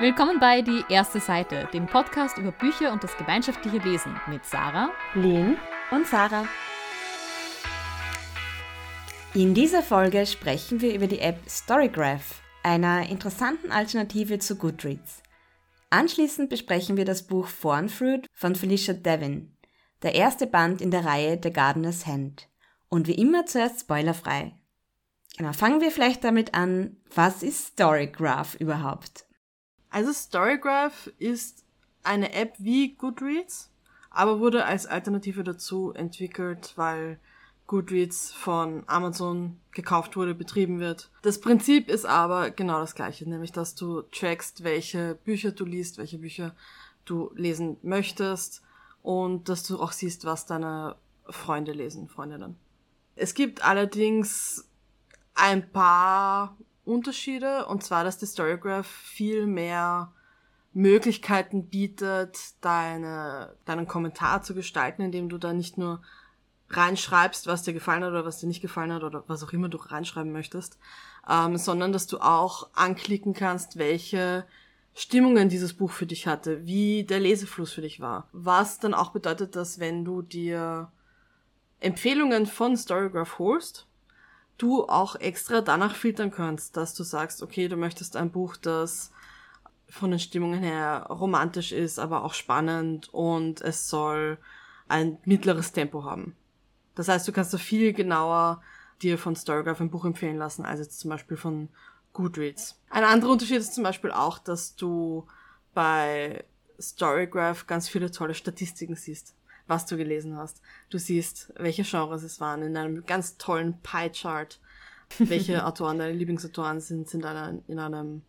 Willkommen bei Die erste Seite, dem Podcast über Bücher und das gemeinschaftliche Lesen mit Sarah, Lynn und Sarah. In dieser Folge sprechen wir über die App Storygraph, einer interessanten Alternative zu Goodreads. Anschließend besprechen wir das Buch Fruit von Felicia Devin, der erste Band in der Reihe The Gardener's Hand. Und wie immer zuerst spoilerfrei. Genau, fangen wir vielleicht damit an, was ist Storygraph überhaupt? Also Storygraph ist eine App wie Goodreads, aber wurde als Alternative dazu entwickelt, weil Goodreads von Amazon gekauft wurde, betrieben wird. Das Prinzip ist aber genau das gleiche, nämlich dass du trackst, welche Bücher du liest, welche Bücher du lesen möchtest und dass du auch siehst, was deine Freunde lesen, Freundinnen. Es gibt allerdings ein paar Unterschiede, und zwar, dass die Storygraph viel mehr Möglichkeiten bietet, deine, deinen Kommentar zu gestalten, indem du da nicht nur reinschreibst, was dir gefallen hat oder was dir nicht gefallen hat oder was auch immer du reinschreiben möchtest, ähm, sondern dass du auch anklicken kannst, welche Stimmungen dieses Buch für dich hatte, wie der Lesefluss für dich war. Was dann auch bedeutet, dass wenn du dir Empfehlungen von Storygraph holst, du auch extra danach filtern kannst, dass du sagst, okay, du möchtest ein Buch, das von den Stimmungen her romantisch ist, aber auch spannend und es soll ein mittleres Tempo haben. Das heißt, du kannst da viel genauer dir von Storygraph ein Buch empfehlen lassen, als jetzt zum Beispiel von Goodreads. Ein anderer Unterschied ist zum Beispiel auch, dass du bei Storygraph ganz viele tolle Statistiken siehst was du gelesen hast. Du siehst, welche Genres es waren in einem ganz tollen Pie-Chart. Welche Autoren deine Lieblingsautoren sind, sind in einem, in einem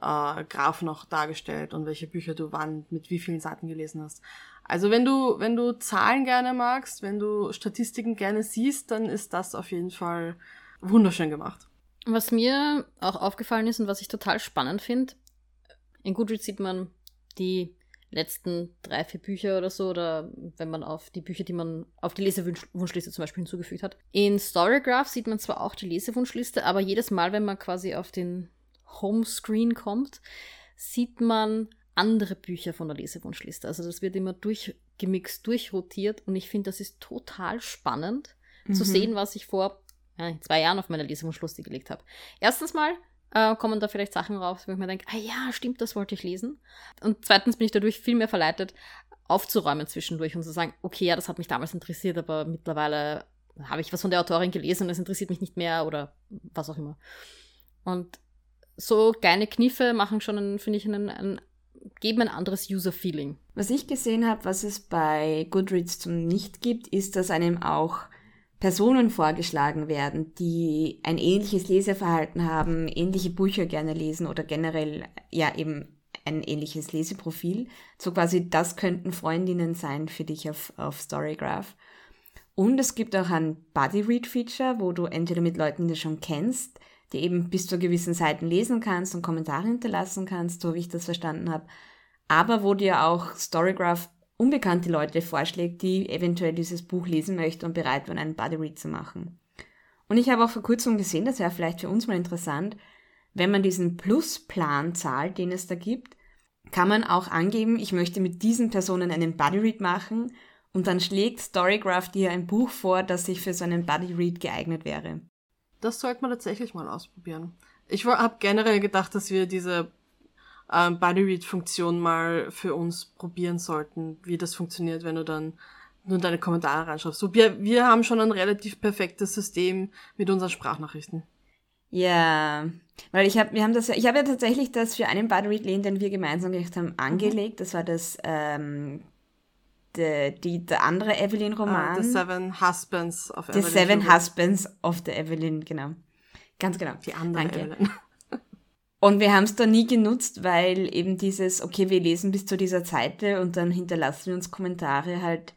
äh, Graph noch dargestellt und welche Bücher du wann mit wie vielen Seiten gelesen hast. Also wenn du, wenn du Zahlen gerne magst, wenn du Statistiken gerne siehst, dann ist das auf jeden Fall wunderschön gemacht. Was mir auch aufgefallen ist und was ich total spannend finde, in Goodreads sieht man die letzten drei, vier Bücher oder so, oder wenn man auf die Bücher, die man auf die Lesewunschliste zum Beispiel hinzugefügt hat. In Storygraph sieht man zwar auch die Lesewunschliste, aber jedes Mal, wenn man quasi auf den Homescreen kommt, sieht man andere Bücher von der Lesewunschliste. Also das wird immer durchgemixt, durchrotiert und ich finde, das ist total spannend mhm. zu sehen, was ich vor äh, zwei Jahren auf meiner Lesewunschliste gelegt habe. Erstens mal, äh, kommen da vielleicht Sachen raus, wo ich mir denke, ah ja, stimmt, das wollte ich lesen. Und zweitens bin ich dadurch viel mehr verleitet, aufzuräumen zwischendurch und zu sagen, okay, ja, das hat mich damals interessiert, aber mittlerweile habe ich was von der Autorin gelesen und es interessiert mich nicht mehr oder was auch immer. Und so kleine Kniffe machen schon, finde ich, einen, einen, geben ein anderes User-Feeling. Was ich gesehen habe, was es bei Goodreads zum Nicht gibt, ist, dass einem auch Personen vorgeschlagen werden, die ein ähnliches Leseverhalten haben, ähnliche Bücher gerne lesen oder generell ja eben ein ähnliches Leseprofil. So quasi, das könnten Freundinnen sein für dich auf, auf Storygraph. Und es gibt auch ein Buddy Read Feature, wo du entweder mit Leuten, die du schon kennst, die eben bis zu gewissen Seiten lesen kannst und Kommentare hinterlassen kannst, so wie ich das verstanden habe, aber wo dir auch Storygraph unbekannte Leute vorschlägt, die eventuell dieses Buch lesen möchten und bereit waren, einen Buddy Read zu machen. Und ich habe auch vor kurzem gesehen, das wäre vielleicht für uns mal interessant, wenn man diesen Plusplan zahlt, den es da gibt, kann man auch angeben, ich möchte mit diesen Personen einen Buddy Read machen und dann schlägt Storygraph dir ein Buch vor, das sich für so einen Buddy Read geeignet wäre. Das sollte man tatsächlich mal ausprobieren. Ich habe generell gedacht, dass wir diese ähm, Bodyread-Funktion mal für uns probieren sollten, wie das funktioniert, wenn du dann nur deine Kommentare reinschreibst. So, wir, wir haben schon ein relativ perfektes System mit unseren Sprachnachrichten. Ja, weil ich habe, wir haben das ja, ich habe ja tatsächlich das für einen Bodyread Lane, den wir gemeinsam gemacht haben, angelegt. Das war das, ähm, die, die, der andere Evelyn-Roman. Uh, the Seven Husbands of Evelyn. The Seven Husbands of the Evelyn, genau. Ganz genau. Die andere Danke. Evelyn. Und wir haben es da nie genutzt, weil eben dieses, okay, wir lesen bis zu dieser Seite und dann hinterlassen wir uns Kommentare halt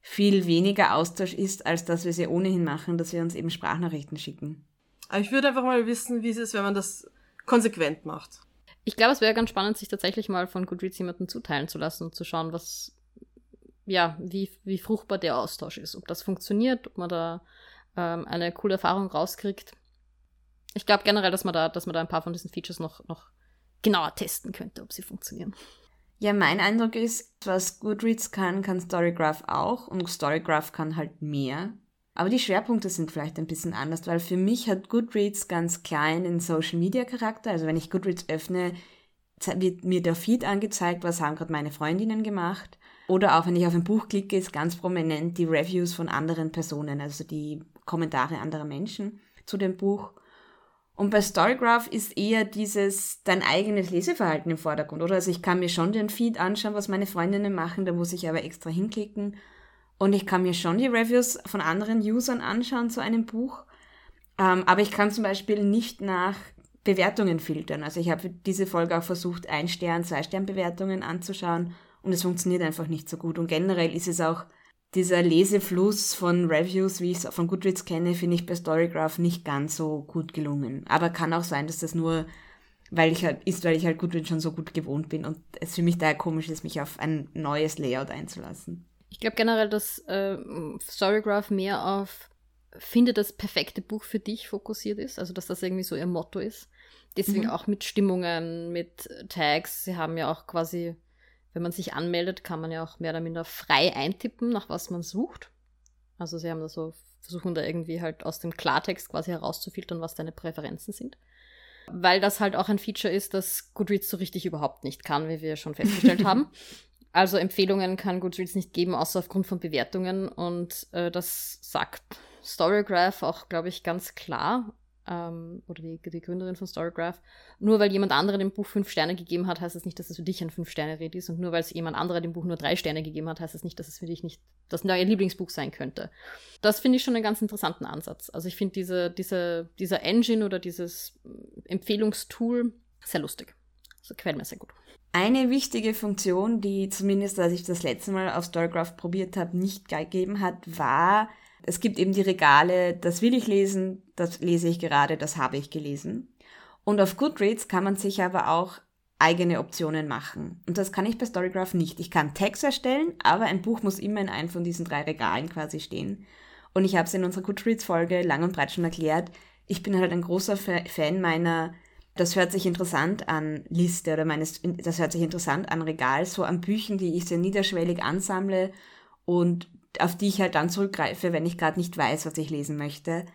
viel weniger Austausch ist, als dass wir sie ohnehin machen, dass wir uns eben Sprachnachrichten schicken. Aber ich würde einfach mal wissen, wie es ist, wenn man das konsequent macht. Ich glaube, es wäre ganz spannend, sich tatsächlich mal von Goodreads jemanden zuteilen zu lassen und zu schauen, was, ja, wie, wie fruchtbar der Austausch ist. Ob das funktioniert, ob man da ähm, eine coole Erfahrung rauskriegt ich glaube generell, dass man da, dass man da ein paar von diesen Features noch, noch genauer testen könnte, ob sie funktionieren. Ja, mein Eindruck ist, was Goodreads kann, kann Storygraph auch und Storygraph kann halt mehr. Aber die Schwerpunkte sind vielleicht ein bisschen anders, weil für mich hat Goodreads ganz klein einen Social Media Charakter. Also wenn ich Goodreads öffne, wird mir der Feed angezeigt, was haben gerade meine Freundinnen gemacht. Oder auch wenn ich auf ein Buch klicke, ist ganz prominent die Reviews von anderen Personen, also die Kommentare anderer Menschen zu dem Buch. Und bei Storygraph ist eher dieses dein eigenes Leseverhalten im Vordergrund, oder? Also ich kann mir schon den Feed anschauen, was meine Freundinnen machen, da muss ich aber extra hinklicken. Und ich kann mir schon die Reviews von anderen Usern anschauen zu einem Buch. Ähm, aber ich kann zum Beispiel nicht nach Bewertungen filtern. Also ich habe diese Folge auch versucht, ein Stern, zwei Stern Bewertungen anzuschauen und es funktioniert einfach nicht so gut. Und generell ist es auch dieser Lesefluss von Reviews, wie ich es von Goodreads kenne, finde ich bei Storygraph nicht ganz so gut gelungen. Aber kann auch sein, dass das nur weil ich halt ist, weil ich halt Goodreads schon so gut gewohnt bin und es für mich daher komisch ist, mich auf ein neues Layout einzulassen. Ich glaube generell, dass äh, Storygraph mehr auf finde das perfekte Buch für dich fokussiert ist, also dass das irgendwie so ihr Motto ist. Deswegen mhm. auch mit Stimmungen, mit Tags. Sie haben ja auch quasi wenn man sich anmeldet, kann man ja auch mehr oder minder frei eintippen, nach was man sucht. Also sie haben da so, versuchen da irgendwie halt aus dem Klartext quasi herauszufiltern, was deine Präferenzen sind. Weil das halt auch ein Feature ist, das Goodreads so richtig überhaupt nicht kann, wie wir schon festgestellt haben. Also Empfehlungen kann Goodreads nicht geben, außer aufgrund von Bewertungen. Und äh, das sagt Storygraph auch, glaube ich, ganz klar ähm, oder die, die Gründerin von Storygraph, nur weil jemand anderer dem Buch fünf Sterne gegeben hat, heißt das nicht, dass es für dich ein Fünf-Sterne-Red ist. Und nur weil es jemand anderer dem Buch nur drei Sterne gegeben hat, heißt das nicht, dass es für dich nicht das neue Lieblingsbuch sein könnte. Das finde ich schon einen ganz interessanten Ansatz. Also ich finde diese, diese, dieser Engine oder dieses Empfehlungstool sehr lustig. Also gefällt mir sehr gut. Eine wichtige Funktion, die zumindest, als ich das letzte Mal auf Storygraph probiert habe, nicht gegeben hat, war es gibt eben die Regale, das will ich lesen, das lese ich gerade, das habe ich gelesen. Und auf Goodreads kann man sich aber auch eigene Optionen machen. Und das kann ich bei Storygraph nicht. Ich kann Tags erstellen, aber ein Buch muss immer in einem von diesen drei Regalen quasi stehen. Und ich habe es in unserer Goodreads-Folge lang und breit schon erklärt. Ich bin halt ein großer Fan meiner, das hört sich interessant an Liste oder meines, das hört sich interessant an Regal, so an Büchern, die ich sehr niederschwellig ansammle und auf die ich halt dann zurückgreife, wenn ich gerade nicht weiß, was ich lesen möchte.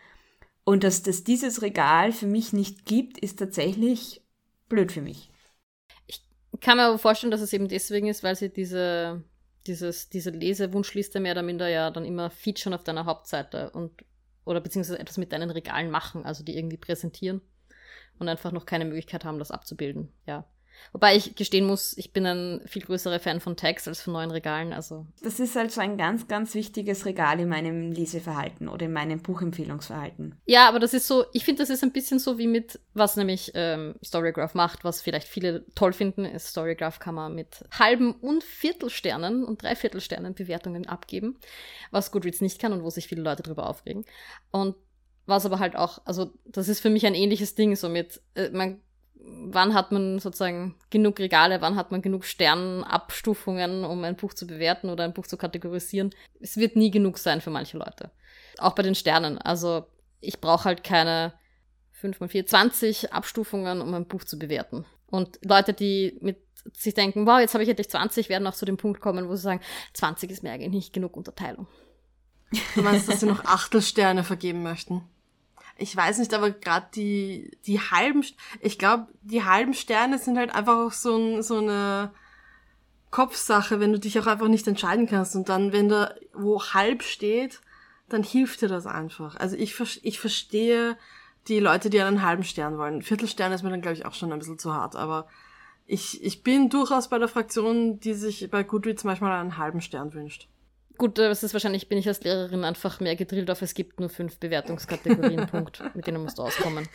Und dass das dieses Regal für mich nicht gibt, ist tatsächlich blöd für mich. Ich kann mir aber vorstellen, dass es eben deswegen ist, weil sie diese, dieses, diese Lesewunschliste mehr oder minder ja dann immer featuren auf deiner Hauptseite und oder beziehungsweise etwas mit deinen Regalen machen, also die irgendwie präsentieren und einfach noch keine Möglichkeit haben, das abzubilden. Ja. Wobei ich gestehen muss, ich bin ein viel größerer Fan von Tags als von neuen Regalen. Also. Das ist halt so ein ganz, ganz wichtiges Regal in meinem Leseverhalten oder in meinem Buchempfehlungsverhalten. Ja, aber das ist so, ich finde, das ist ein bisschen so wie mit, was nämlich ähm, Storygraph macht, was vielleicht viele toll finden, ist Storygraph kann man mit halben und Viertelsternen und Dreiviertelsternen Bewertungen abgeben, was Goodreads nicht kann und wo sich viele Leute drüber aufregen. Und was aber halt auch, also das ist für mich ein ähnliches Ding, so mit, äh, man wann hat man sozusagen genug Regale, wann hat man genug Sternabstufungen, um ein Buch zu bewerten oder ein Buch zu kategorisieren. Es wird nie genug sein für manche Leute. Auch bei den Sternen. Also ich brauche halt keine 5 mal 4, 20 Abstufungen, um ein Buch zu bewerten. Und Leute, die mit sich denken, wow, jetzt habe ich endlich 20, werden auch zu dem Punkt kommen, wo sie sagen, 20 ist mir eigentlich nicht genug Unterteilung. Du meinst, dass sie noch Achtelsterne vergeben möchten? Ich weiß nicht, aber gerade die, die halben, ich glaube, die halben Sterne sind halt einfach auch so, ein, so eine Kopfsache, wenn du dich auch einfach nicht entscheiden kannst. Und dann, wenn da wo halb steht, dann hilft dir das einfach. Also ich, ich verstehe die Leute, die einen halben Stern wollen. Viertelstern ist mir dann, glaube ich, auch schon ein bisschen zu hart, aber ich, ich bin durchaus bei der Fraktion, die sich bei Goodreads manchmal einen halben Stern wünscht. Gut, das ist wahrscheinlich, bin ich als Lehrerin einfach mehr gedrillt auf, es gibt nur fünf Bewertungskategorien, Punkt, mit denen musst du auskommen.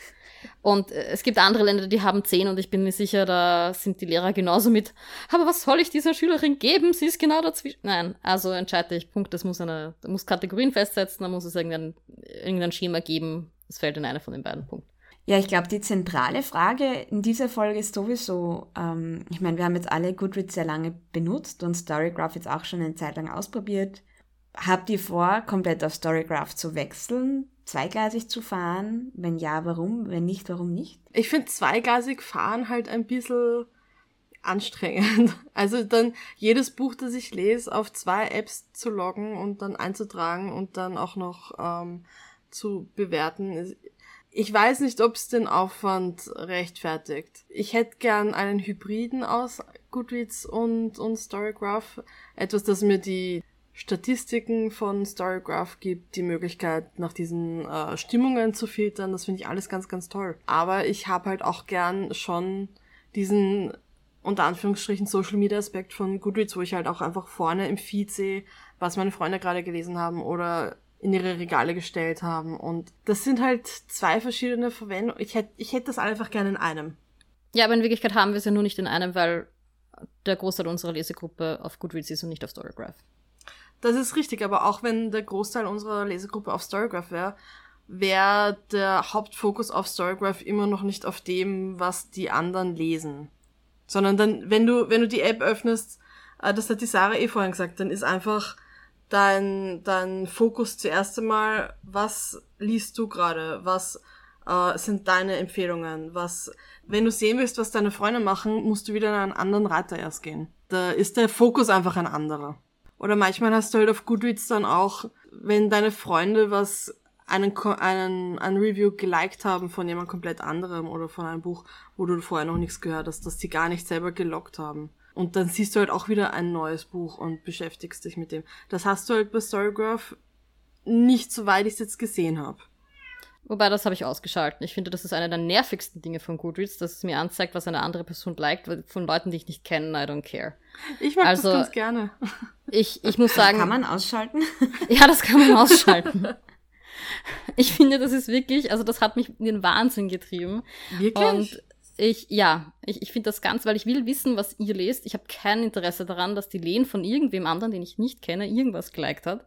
Und äh, es gibt andere Länder, die haben zehn und ich bin mir sicher, da sind die Lehrer genauso mit, aber was soll ich dieser Schülerin geben? Sie ist genau dazwischen. Nein, also entscheide ich, Punkt, das muss eine, muss Kategorien festsetzen, da muss es irgendein, irgendein Schema geben, es fällt in eine von den beiden Punkten. Ja, ich glaube, die zentrale Frage in dieser Folge ist sowieso, ähm, ich meine, wir haben jetzt alle Goodreads sehr lange benutzt und Storygraph jetzt auch schon eine Zeit lang ausprobiert. Habt ihr vor, komplett auf Storygraph zu wechseln? zweigleisig zu fahren? Wenn ja, warum? Wenn nicht, warum nicht? Ich finde zweigleisig fahren halt ein bisschen anstrengend. Also dann jedes Buch, das ich lese, auf zwei Apps zu loggen und dann einzutragen und dann auch noch ähm, zu bewerten. Ich weiß nicht, ob es den Aufwand rechtfertigt. Ich hätte gern einen Hybriden aus Goodreads und, und Storygraph. Etwas, das mir die Statistiken von Storygraph gibt, die Möglichkeit, nach diesen äh, Stimmungen zu filtern. Das finde ich alles ganz, ganz toll. Aber ich habe halt auch gern schon diesen unter Anführungsstrichen Social Media Aspekt von Goodreads, wo ich halt auch einfach vorne im Feed sehe, was meine Freunde gerade gelesen haben oder in ihre Regale gestellt haben. Und das sind halt zwei verschiedene Verwendungen. Ich hätte ich hätte das einfach gerne in einem. Ja, aber in Wirklichkeit haben wir es ja nur nicht in einem, weil der Großteil unserer Lesegruppe auf Goodreads ist und nicht auf Storygraph. Das ist richtig, aber auch wenn der Großteil unserer Lesegruppe auf Storygraph wäre, wäre der Hauptfokus auf Storygraph immer noch nicht auf dem, was die anderen lesen. Sondern dann, wenn du, wenn du die App öffnest, äh, das hat die Sarah eh vorhin gesagt, dann ist einfach dein, dein Fokus zuerst einmal, was liest du gerade, was äh, sind deine Empfehlungen, was, wenn du sehen willst, was deine Freunde machen, musst du wieder in einen anderen Reiter erst gehen. Da ist der Fokus einfach ein anderer. Oder manchmal hast du halt auf Goodreads dann auch, wenn deine Freunde was einen, einen, ein Review geliked haben von jemand komplett anderem oder von einem Buch, wo du vorher noch nichts gehört hast, dass sie gar nicht selber gelockt haben. Und dann siehst du halt auch wieder ein neues Buch und beschäftigst dich mit dem. Das hast du halt bei Storygraph nicht, soweit ich es jetzt gesehen habe. Wobei, das habe ich ausgeschalten. Ich finde, das ist eine der nervigsten Dinge von Goodreads, dass es mir anzeigt, was eine andere Person liked, von Leuten, die ich nicht kenne, I don't care. Ich mag also, das ganz gerne. Ich, ich muss sagen. Kann man ausschalten? Ja, das kann man ausschalten. Ich finde, das ist wirklich, also das hat mich in den Wahnsinn getrieben. Wirklich? Und ich, ja, ich, ich finde das ganz, weil ich will wissen, was ihr lest. Ich habe kein Interesse daran, dass die Lehn von irgendwem anderen, den ich nicht kenne, irgendwas geliked hat.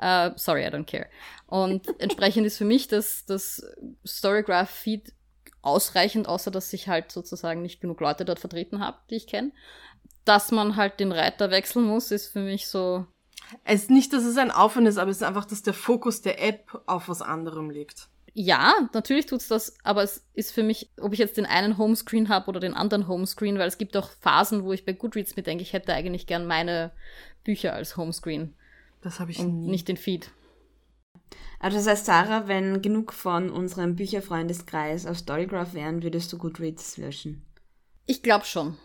Uh, sorry, I don't care. Und entsprechend ist für mich das, das Storygraph-Feed ausreichend, außer dass ich halt sozusagen nicht genug Leute dort vertreten habe, die ich kenne. Dass man halt den Reiter wechseln muss, ist für mich so. Es ist nicht, dass es ein Aufwand ist, aber es ist einfach, dass der Fokus der App auf was anderem liegt. Ja, natürlich tut's das, aber es ist für mich, ob ich jetzt den einen Homescreen habe oder den anderen Homescreen, weil es gibt auch Phasen, wo ich bei Goodreads mir denke, ich hätte eigentlich gern meine Bücher als Homescreen. Das habe ich und nie. nicht den Feed. Also das heißt, Sarah, wenn genug von unserem Bücherfreundeskreis auf Storygraph wären, würdest du Goodreads löschen? Ich glaube schon.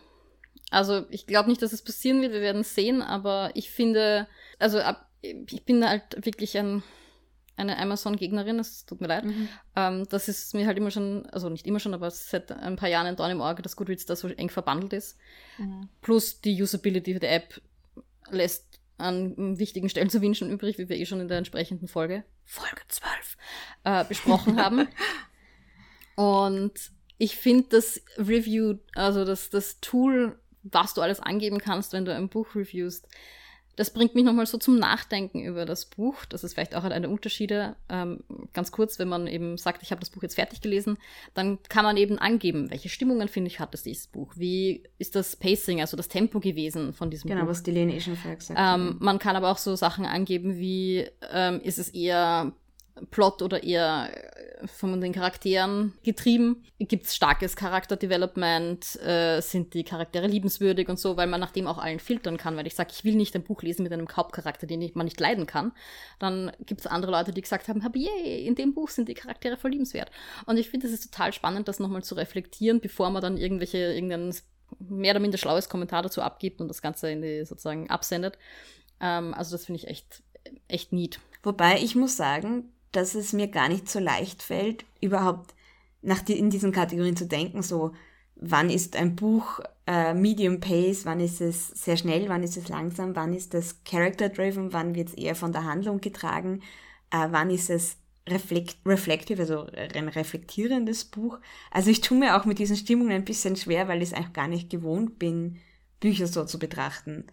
Also ich glaube nicht, dass es passieren wird, wir werden sehen, aber ich finde, also ab, ich bin halt wirklich ein eine Amazon-Gegnerin, es tut mir leid. Mhm. Ähm, das ist mir halt immer schon, also nicht immer schon, aber seit ein paar Jahren ein Dorn im Auge, dass Goodreads da so eng verbandelt ist. Mhm. Plus die Usability der App lässt an wichtigen Stellen zu wünschen übrig, wie wir eh schon in der entsprechenden Folge, Folge 12, äh, besprochen haben. Und ich finde das Review, also das, das Tool, was du alles angeben kannst, wenn du ein Buch reviewst, das bringt mich nochmal so zum Nachdenken über das Buch. Das ist vielleicht auch halt eine Unterschiede. Ähm, ganz kurz, wenn man eben sagt, ich habe das Buch jetzt fertig gelesen, dann kann man eben angeben, welche Stimmungen, finde ich, hat es dieses Buch. Wie ist das Pacing, also das Tempo gewesen von diesem genau, Buch. Genau, was die Lene eh schon vorher gesagt ähm, hat. Man kann aber auch so Sachen angeben wie, ähm, ist es eher Plot oder eher äh, von den Charakteren getrieben? Gibt es starkes Charakterdevelopment? Äh, sind die Charaktere liebenswürdig und so, weil man nach dem auch allen filtern kann. Weil ich sage, ich will nicht ein Buch lesen mit einem Hauptcharakter, den man nicht leiden kann. Dann gibt es andere Leute, die gesagt haben, yay, in dem Buch sind die Charaktere voll liebenswert. Und ich finde, es ist total spannend, das nochmal zu reflektieren, bevor man dann irgendwelche, irgendein mehr oder minder schlaues Kommentar dazu abgibt und das Ganze in die sozusagen absendet. Ähm, also das finde ich echt, echt neat. Wobei ich muss sagen, dass es mir gar nicht so leicht fällt, überhaupt nach die, in diesen Kategorien zu denken, so wann ist ein Buch äh, Medium Pace, wann ist es sehr schnell, wann ist es langsam, wann ist es Character Driven, wann wird es eher von der Handlung getragen, äh, wann ist es reflekt, reflective, also ein reflektierendes Buch. Also ich tue mir auch mit diesen Stimmungen ein bisschen schwer, weil ich es einfach gar nicht gewohnt bin, Bücher so zu betrachten.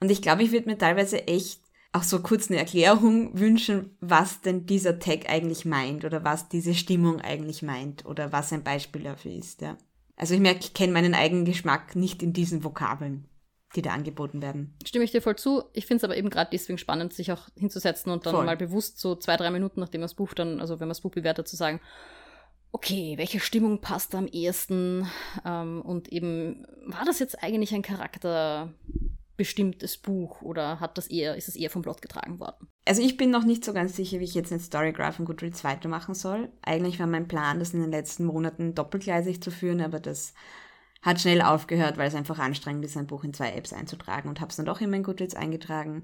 Und ich glaube, ich würde mir teilweise echt auch so kurz eine Erklärung wünschen, was denn dieser Tag eigentlich meint oder was diese Stimmung eigentlich meint oder was ein Beispiel dafür ist, ja. Also ich merke, ich kenne meinen eigenen Geschmack nicht in diesen Vokabeln. die da angeboten werden. Stimme ich dir voll zu. Ich finde es aber eben gerade deswegen spannend, sich auch hinzusetzen und dann Voll. mal bewusst so zwei, drei Minuten, nachdem man das Buch dann, also wenn man das Buch bewertet, zu sagen, okay, welche Stimmung passt am ehesten? Ähm, und eben, war das jetzt eigentlich ein charakterbestimmtes Buch oder hat das eher, ist es eher vom Plot getragen worden? Also ich bin noch nicht so ganz sicher, wie ich jetzt mit Storygraph und Goodreads weitermachen soll. Eigentlich war mein Plan, das in den letzten Monaten doppelgleisig zu führen, aber das hat schnell aufgehört, weil es einfach anstrengend ist, ein Buch in zwei Apps einzutragen und habe es dann doch in Goodreads eingetragen.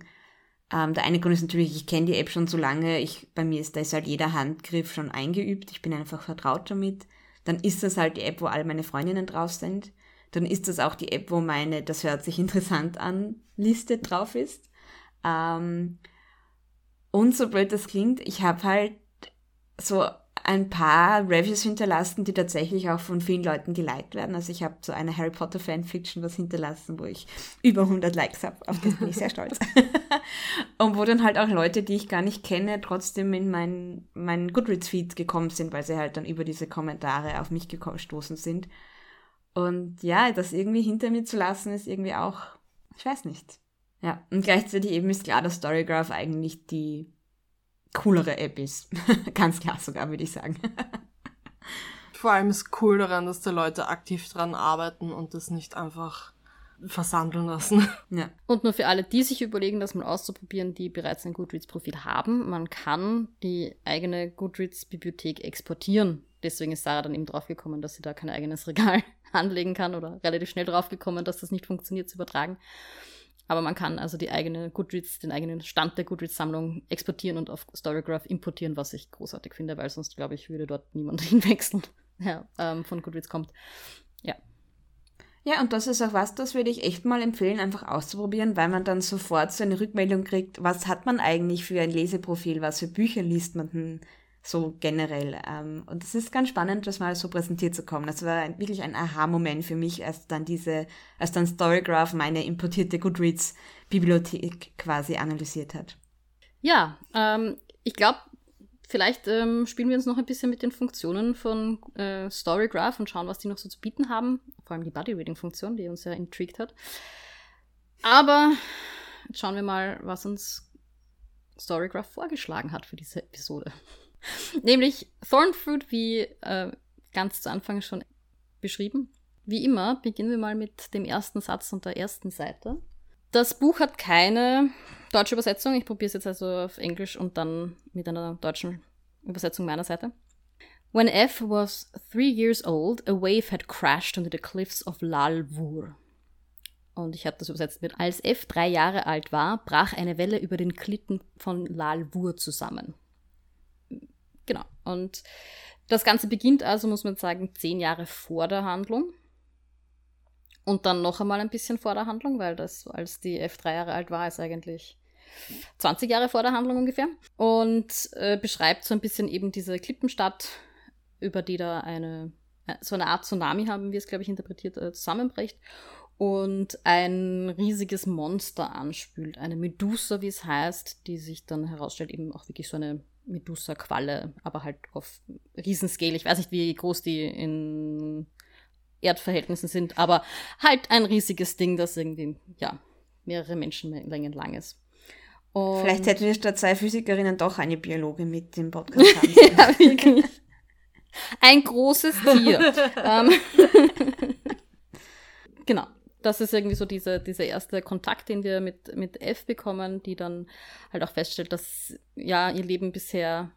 Ähm, der eine Grund ist natürlich, ich kenne die App schon so lange, ich, bei mir ist da ist halt jeder Handgriff schon eingeübt, ich bin einfach vertraut damit. Dann ist das halt die App, wo all meine Freundinnen drauf sind. Dann ist das auch die App, wo meine, das hört sich interessant an, Liste drauf ist. Ähm, und so blöd das klingt, ich habe halt so ein paar Reviews hinterlassen, die tatsächlich auch von vielen Leuten geliked werden. Also ich habe so eine Harry Potter Fanfiction was hinterlassen, wo ich über 100 Likes habe. Auf das bin ich sehr stolz. Und wo dann halt auch Leute, die ich gar nicht kenne, trotzdem in meinen mein Goodreads-Feed gekommen sind, weil sie halt dann über diese Kommentare auf mich gestoßen sind. Und ja, das irgendwie hinter mir zu lassen, ist irgendwie auch, ich weiß nicht. Ja, und gleichzeitig eben ist klar, dass Storygraph eigentlich die coolere App ist. Ganz klar sogar, würde ich sagen. Vor allem ist cool daran, dass die Leute aktiv dran arbeiten und das nicht einfach versandeln lassen. ja. Und nur für alle, die sich überlegen, das mal auszuprobieren, die bereits ein Goodreads-Profil haben, man kann die eigene Goodreads-Bibliothek exportieren. Deswegen ist Sarah dann eben draufgekommen, dass sie da kein eigenes Regal anlegen kann oder relativ schnell draufgekommen, dass das nicht funktioniert zu übertragen. Aber man kann also die eigene Goodreads, den eigenen Stand der Goodreads-Sammlung exportieren und auf Storygraph importieren, was ich großartig finde, weil sonst, glaube ich, würde dort niemand hinwechseln, der ähm, von Goodreads kommt. Ja. Ja, und das ist auch was, das würde ich echt mal empfehlen, einfach auszuprobieren, weil man dann sofort so eine Rückmeldung kriegt, was hat man eigentlich für ein Leseprofil, was für Bücher liest man denn so generell. Ähm, und es ist ganz spannend, das mal so präsentiert zu kommen. Das war ein, wirklich ein Aha-Moment für mich, als dann diese, als dann Storygraph meine importierte Goodreads-Bibliothek quasi analysiert hat. Ja, ähm, ich glaube, vielleicht ähm, spielen wir uns noch ein bisschen mit den Funktionen von äh, Storygraph und schauen, was die noch so zu bieten haben. Vor allem die Body-Reading-Funktion, die uns ja intrigued hat. Aber jetzt schauen wir mal, was uns Storygraph vorgeschlagen hat für diese Episode. Nämlich Thornfruit, wie äh, ganz zu Anfang schon beschrieben. Wie immer beginnen wir mal mit dem ersten Satz und der ersten Seite. Das Buch hat keine deutsche Übersetzung. Ich probiere es jetzt also auf Englisch und dann mit einer deutschen Übersetzung meiner Seite. When F was three years old, a wave had crashed onto the cliffs of Lalwur. Und ich habe das übersetzt mit, als F drei Jahre alt war, brach eine Welle über den Klitten von Lalwur zusammen. Genau. Und das Ganze beginnt also, muss man sagen, zehn Jahre vor der Handlung. Und dann noch einmal ein bisschen vor der Handlung, weil das, als die F drei Jahre alt war, ist eigentlich 20 Jahre vor der Handlung ungefähr. Und äh, beschreibt so ein bisschen eben diese Klippenstadt, über die da eine, äh, so eine Art Tsunami, haben wir es, glaube ich, interpretiert, äh, zusammenbricht. Und ein riesiges Monster anspült. Eine Medusa, wie es heißt, die sich dann herausstellt, eben auch wirklich so eine Medusa-Qualle, aber halt auf Riesenscale. Ich weiß nicht, wie groß die in Erdverhältnissen sind, aber halt ein riesiges Ding, das irgendwie, ja, mehrere Menschenlängen lang ist. Und Vielleicht hätten wir statt zwei Physikerinnen doch eine Biologin mit dem Podcast ja, wirklich. Ein großes Tier. ähm, genau. Das ist irgendwie so diese, dieser erste Kontakt, den wir mit, mit F bekommen, die dann halt auch feststellt, dass ja ihr Leben bisher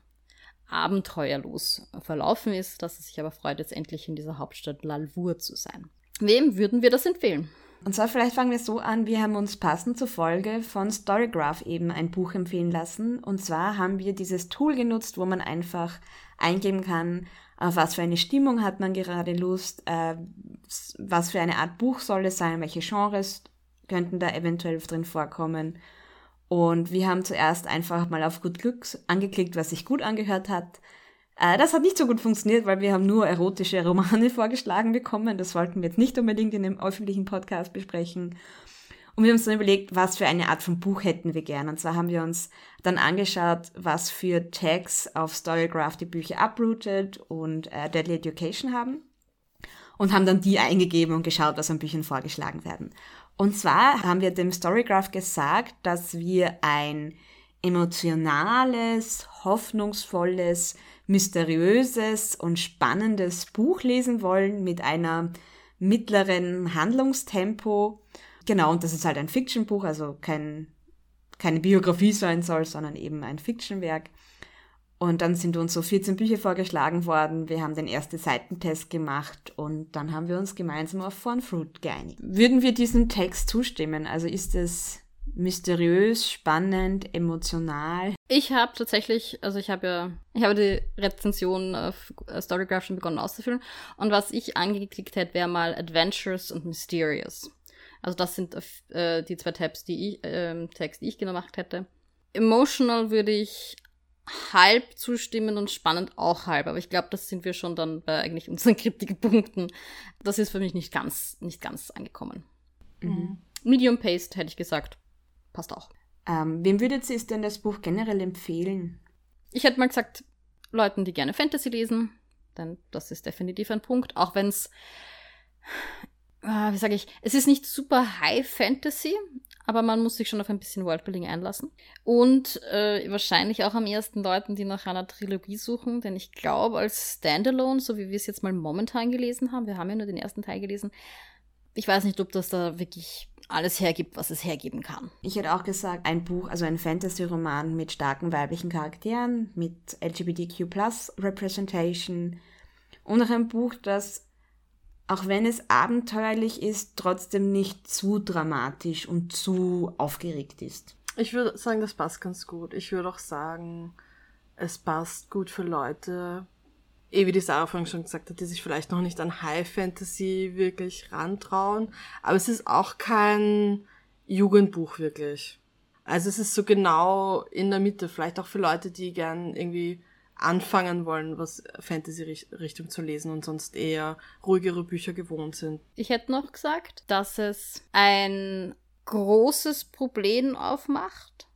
abenteuerlos verlaufen ist, dass sie sich aber freut, jetzt endlich in dieser Hauptstadt Lalwur zu sein. Wem würden wir das empfehlen? Und zwar vielleicht fangen wir so an, wir haben uns passend zur Folge von Storygraph eben ein Buch empfehlen lassen. Und zwar haben wir dieses Tool genutzt, wo man einfach eingeben kann, auf was für eine Stimmung hat man gerade Lust, äh, was für eine Art Buch soll es sein, welche Genres könnten da eventuell drin vorkommen. Und wir haben zuerst einfach mal auf gut Glück angeklickt, was sich gut angehört hat. Äh, das hat nicht so gut funktioniert, weil wir haben nur erotische Romane vorgeschlagen bekommen. Das wollten wir jetzt nicht unbedingt in einem öffentlichen Podcast besprechen. Und wir haben uns dann überlegt, was für eine Art von Buch hätten wir gern. Und zwar haben wir uns dann angeschaut, was für Tags auf Storygraph die Bücher Uprooted und äh, Deadly Education haben. Und haben dann die eingegeben und geschaut, was an Büchern vorgeschlagen werden. Und zwar haben wir dem Storygraph gesagt, dass wir ein emotionales, hoffnungsvolles, mysteriöses und spannendes Buch lesen wollen mit einer mittleren Handlungstempo. Genau, und das ist halt ein Fiction-Buch, also kein, keine Biografie sein soll, sondern eben ein Fiction-Werk. Und dann sind uns so 14 Bücher vorgeschlagen worden. Wir haben den ersten Seitentest gemacht und dann haben wir uns gemeinsam auf Fun Fruit geeinigt. Würden wir diesem Text zustimmen? Also ist es mysteriös, spannend, emotional? Ich habe tatsächlich, also ich habe ja, ich habe die Rezension auf Storygraph schon begonnen auszufüllen und was ich angeklickt hätte, wäre mal Adventures und Mysterious. Also das sind äh, die zwei Tabs, die ich, äh, Text, die ich gemacht hätte. Emotional würde ich halb zustimmen und spannend auch halb. Aber ich glaube, das sind wir schon dann bei eigentlich unseren Kritikpunkten. Das ist für mich nicht ganz, nicht ganz angekommen. Mhm. Medium Paste hätte ich gesagt. Passt auch. Ähm, wem würdet ihr denn das Buch generell empfehlen? Ich hätte mal gesagt, Leuten, die gerne Fantasy lesen. Denn das ist definitiv ein Punkt. Auch wenn es, äh, wie sage ich, es ist nicht super High Fantasy, aber man muss sich schon auf ein bisschen Worldbuilding einlassen. Und äh, wahrscheinlich auch am ersten Leuten, die nach einer Trilogie suchen, denn ich glaube, als Standalone, so wie wir es jetzt mal momentan gelesen haben, wir haben ja nur den ersten Teil gelesen, ich weiß nicht, ob das da wirklich alles hergibt, was es hergeben kann. Ich hätte auch gesagt, ein Buch, also ein Fantasy-Roman mit starken weiblichen Charakteren, mit LGBTQ Representation und auch ein Buch, das auch wenn es abenteuerlich ist, trotzdem nicht zu dramatisch und zu aufgeregt ist. Ich würde sagen, das passt ganz gut. Ich würde auch sagen, es passt gut für Leute, eh wie die Sarah vorhin schon gesagt hat, die sich vielleicht noch nicht an High Fantasy wirklich rantrauen. Aber es ist auch kein Jugendbuch wirklich. Also es ist so genau in der Mitte, vielleicht auch für Leute, die gern irgendwie anfangen wollen, was Fantasy-Richtung zu lesen und sonst eher ruhigere Bücher gewohnt sind. Ich hätte noch gesagt, dass es ein großes Problem aufmacht,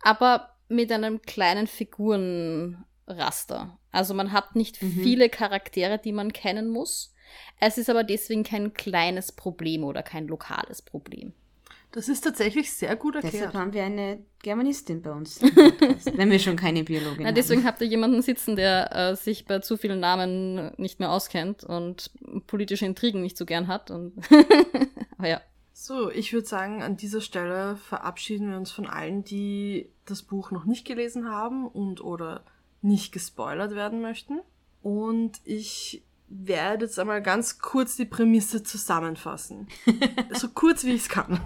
aber mit einem kleinen Figurenraster. Also man hat nicht mhm. viele Charaktere, die man kennen muss. Es ist aber deswegen kein kleines Problem oder kein lokales Problem. Das ist tatsächlich sehr gut erklärt. Deshalb haben wir eine Germanistin bei uns, wenn wir schon keine Biologin Na, deswegen habt ihr jemanden sitzen, der äh, sich bei zu vielen Namen nicht mehr auskennt und politische Intrigen nicht so gern hat. Und Aber ja. So, ich würde sagen, an dieser Stelle verabschieden wir uns von allen, die das Buch noch nicht gelesen haben und oder nicht gespoilert werden möchten. Und ich werde jetzt einmal ganz kurz die Prämisse zusammenfassen. so kurz wie ich es kann.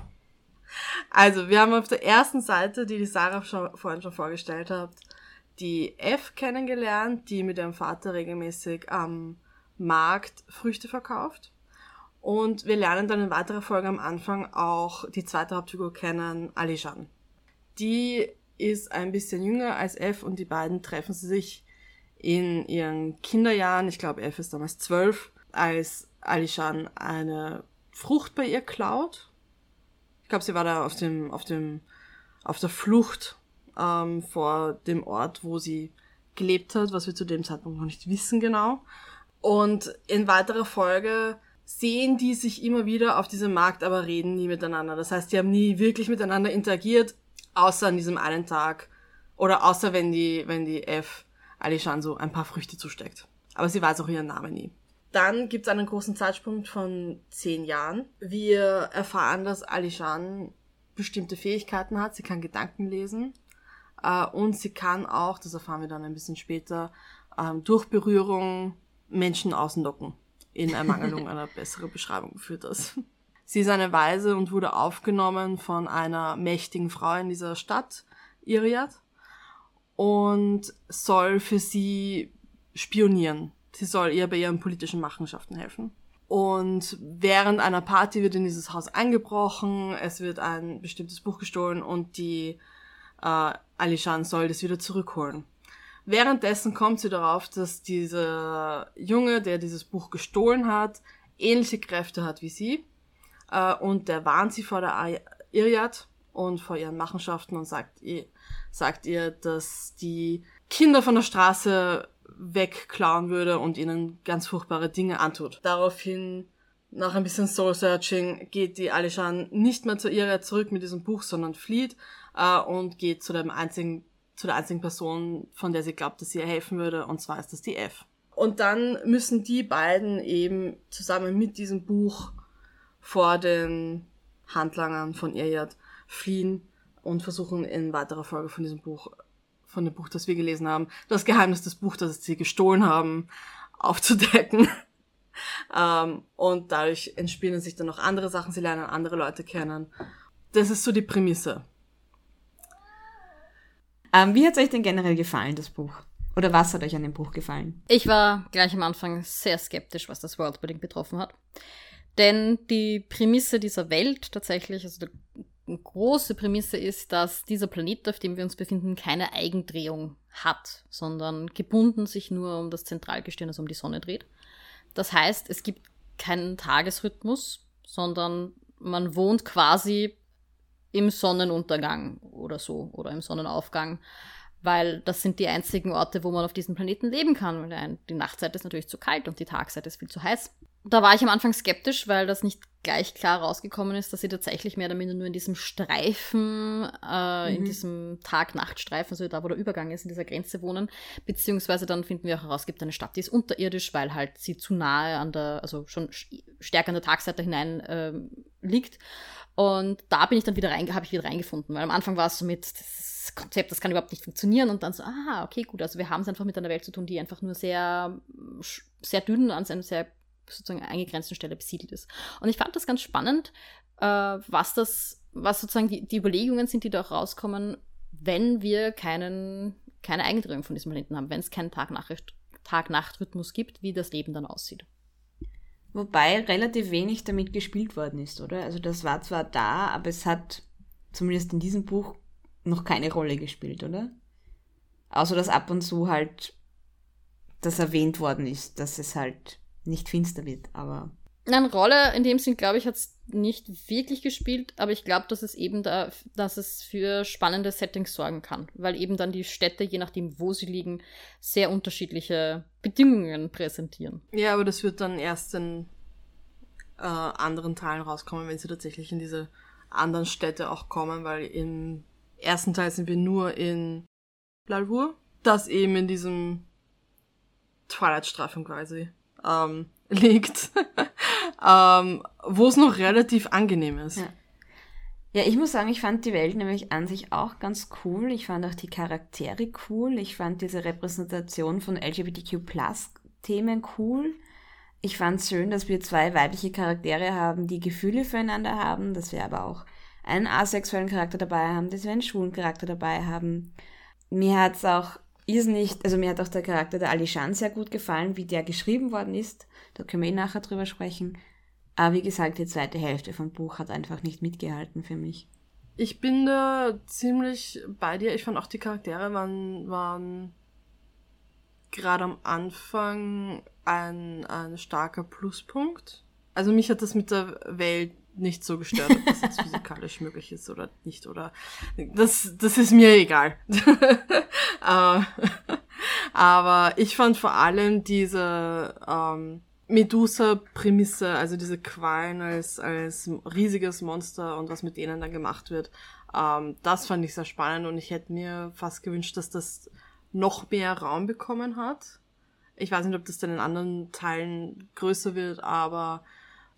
Also, wir haben auf der ersten Seite, die die Sarah schon, vorhin schon vorgestellt hat, die F kennengelernt, die mit ihrem Vater regelmäßig am Markt Früchte verkauft. Und wir lernen dann in weiterer Folge am Anfang auch die zweite Hauptfigur kennen, Alijan. Die ist ein bisschen jünger als F und die beiden treffen sich in ihren Kinderjahren, ich glaube F ist damals zwölf, als Alishan eine Frucht bei ihr klaut glaube, sie war da auf dem, auf dem, auf der Flucht ähm, vor dem Ort, wo sie gelebt hat, was wir zu dem Zeitpunkt noch nicht wissen genau. Und in weiterer Folge sehen die sich immer wieder auf diesem Markt, aber reden nie miteinander. Das heißt, die haben nie wirklich miteinander interagiert, außer an diesem einen Tag. Oder außer wenn die, wenn die F Alishan so ein paar Früchte zusteckt. Aber sie weiß auch ihren Namen nie. Dann gibt es einen großen Zeitsprung von zehn Jahren. Wir erfahren, dass Alishan bestimmte Fähigkeiten hat. Sie kann Gedanken lesen äh, und sie kann auch, das erfahren wir dann ein bisschen später, ähm, durch Berührung Menschen außenlocken. In Ermangelung einer besseren Beschreibung führt das. Sie ist eine Weise und wurde aufgenommen von einer mächtigen Frau in dieser Stadt, Iriad, und soll für sie spionieren sie soll ihr bei ihren politischen Machenschaften helfen. Und während einer Party wird in dieses Haus eingebrochen, es wird ein bestimmtes Buch gestohlen und die äh, Alishan soll das wieder zurückholen. Währenddessen kommt sie darauf, dass dieser Junge, der dieses Buch gestohlen hat, ähnliche Kräfte hat wie sie. Äh, und der warnt sie vor der Iriad und vor ihren Machenschaften und sagt ihr, sagt ihr, dass die Kinder von der Straße wegklauen würde und ihnen ganz furchtbare Dinge antut. Daraufhin nach ein bisschen Soul-Searching geht die Alishan nicht mehr zu ihrer zurück mit diesem Buch, sondern flieht äh, und geht zu dem einzigen, zu der einzigen Person, von der sie glaubt, dass sie ihr helfen würde, und zwar ist das die F. Und dann müssen die beiden eben zusammen mit diesem Buch vor den Handlangern von Iriad fliehen und versuchen in weiterer Folge von diesem Buch, von dem Buch, das wir gelesen haben, das Geheimnis des Buchs, das sie gestohlen haben, aufzudecken. ähm, und dadurch entspielen sich dann noch andere Sachen, sie lernen andere Leute kennen. Das ist so die Prämisse. Ähm, wie hat es euch denn generell gefallen, das Buch? Oder was hat euch an dem Buch gefallen? Ich war gleich am Anfang sehr skeptisch, was das Worldbuilding betroffen hat. Denn die Prämisse dieser Welt tatsächlich, also große Prämisse ist, dass dieser Planet, auf dem wir uns befinden, keine Eigendrehung hat, sondern gebunden sich nur um das Zentralgestirn, also um die Sonne dreht. Das heißt, es gibt keinen Tagesrhythmus, sondern man wohnt quasi im Sonnenuntergang oder so oder im Sonnenaufgang, weil das sind die einzigen Orte, wo man auf diesem Planeten leben kann. Die Nachtzeit ist natürlich zu kalt und die Tagszeit ist viel zu heiß da war ich am Anfang skeptisch, weil das nicht gleich klar rausgekommen ist, dass sie tatsächlich mehr oder minder nur in diesem Streifen, äh, mhm. in diesem Tag-Nacht-Streifen, also da, wo der Übergang ist, in dieser Grenze wohnen. Beziehungsweise dann finden wir auch heraus, es gibt eine Stadt, die ist unterirdisch, weil halt sie zu nahe an der, also schon stärker an der Tagseite hinein äh, liegt. Und da bin ich dann wieder rein, habe ich wieder reingefunden, weil am Anfang war es so mit, das Konzept, das kann überhaupt nicht funktionieren und dann so, ah, okay, gut, also wir haben es einfach mit einer Welt zu tun, die einfach nur sehr, sehr dünn an einem sehr sozusagen eingegrenzten Stelle besiedelt ist. Und ich fand das ganz spannend, äh, was das, was sozusagen die, die Überlegungen sind, die da auch rauskommen, wenn wir keinen, keine Eigendrehung von diesem Planeten haben, wenn es keinen Tag-Nacht-Rhythmus gibt, wie das Leben dann aussieht. Wobei relativ wenig damit gespielt worden ist, oder? Also das war zwar da, aber es hat zumindest in diesem Buch noch keine Rolle gespielt, oder? Außer dass ab und zu halt das erwähnt worden ist, dass es halt nicht finster wird, aber. Eine Rolle in dem Sinn, glaube ich, hat es nicht wirklich gespielt, aber ich glaube, dass es eben da, dass es für spannende Settings sorgen kann, weil eben dann die Städte, je nachdem, wo sie liegen, sehr unterschiedliche Bedingungen präsentieren. Ja, aber das wird dann erst in äh, anderen Teilen rauskommen, wenn sie tatsächlich in diese anderen Städte auch kommen, weil im ersten Teil sind wir nur in Blalvur, das eben in diesem Twilight-Streifen quasi ähm, liegt, ähm, wo es noch relativ angenehm ist. Ja. ja. ich muss sagen, ich fand die Welt nämlich an sich auch ganz cool. Ich fand auch die Charaktere cool. Ich fand diese Repräsentation von LGBTQ-Plus-Themen cool. Ich fand es schön, dass wir zwei weibliche Charaktere haben, die Gefühle füreinander haben, dass wir aber auch einen asexuellen Charakter dabei haben, dass wir einen schwulen Charakter dabei haben. Mir hat es auch irrsinnig, also mir hat auch der Charakter der Alishan sehr gut gefallen, wie der geschrieben worden ist. Da können wir eh nachher drüber sprechen. Aber wie gesagt, die zweite Hälfte vom Buch hat einfach nicht mitgehalten für mich. Ich bin da ziemlich bei dir. Ich fand auch die Charaktere waren, waren gerade am Anfang ein, ein starker Pluspunkt. Also mich hat das mit der Welt nicht so gestört, ob das jetzt physikalisch möglich ist oder nicht, oder das, das ist mir egal. Äh, aber ich fand vor allem diese ähm, Medusa-Prämisse, also diese Qualen als, als riesiges Monster und was mit denen dann gemacht wird, ähm, das fand ich sehr spannend und ich hätte mir fast gewünscht, dass das noch mehr Raum bekommen hat. Ich weiß nicht, ob das dann in anderen Teilen größer wird, aber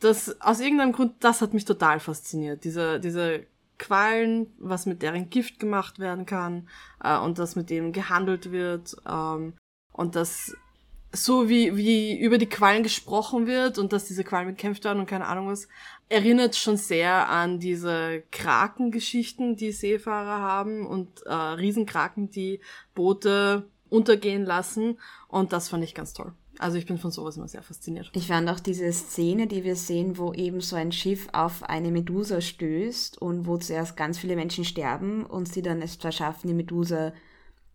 das, aus irgendeinem Grund, das hat mich total fasziniert. Diese, diese Quallen, was mit deren Gift gemacht werden kann äh, und das mit dem gehandelt wird ähm, und das so wie, wie über die Quallen gesprochen wird und dass diese Quallen bekämpft werden und keine Ahnung was, erinnert schon sehr an diese Krakengeschichten, die Seefahrer haben und äh, Riesenkraken, die Boote untergehen lassen und das fand ich ganz toll. Also ich bin von sowas immer sehr fasziniert. Ich fand auch diese Szene, die wir sehen, wo eben so ein Schiff auf eine Medusa stößt und wo zuerst ganz viele Menschen sterben und sie dann es verschaffen, die Medusa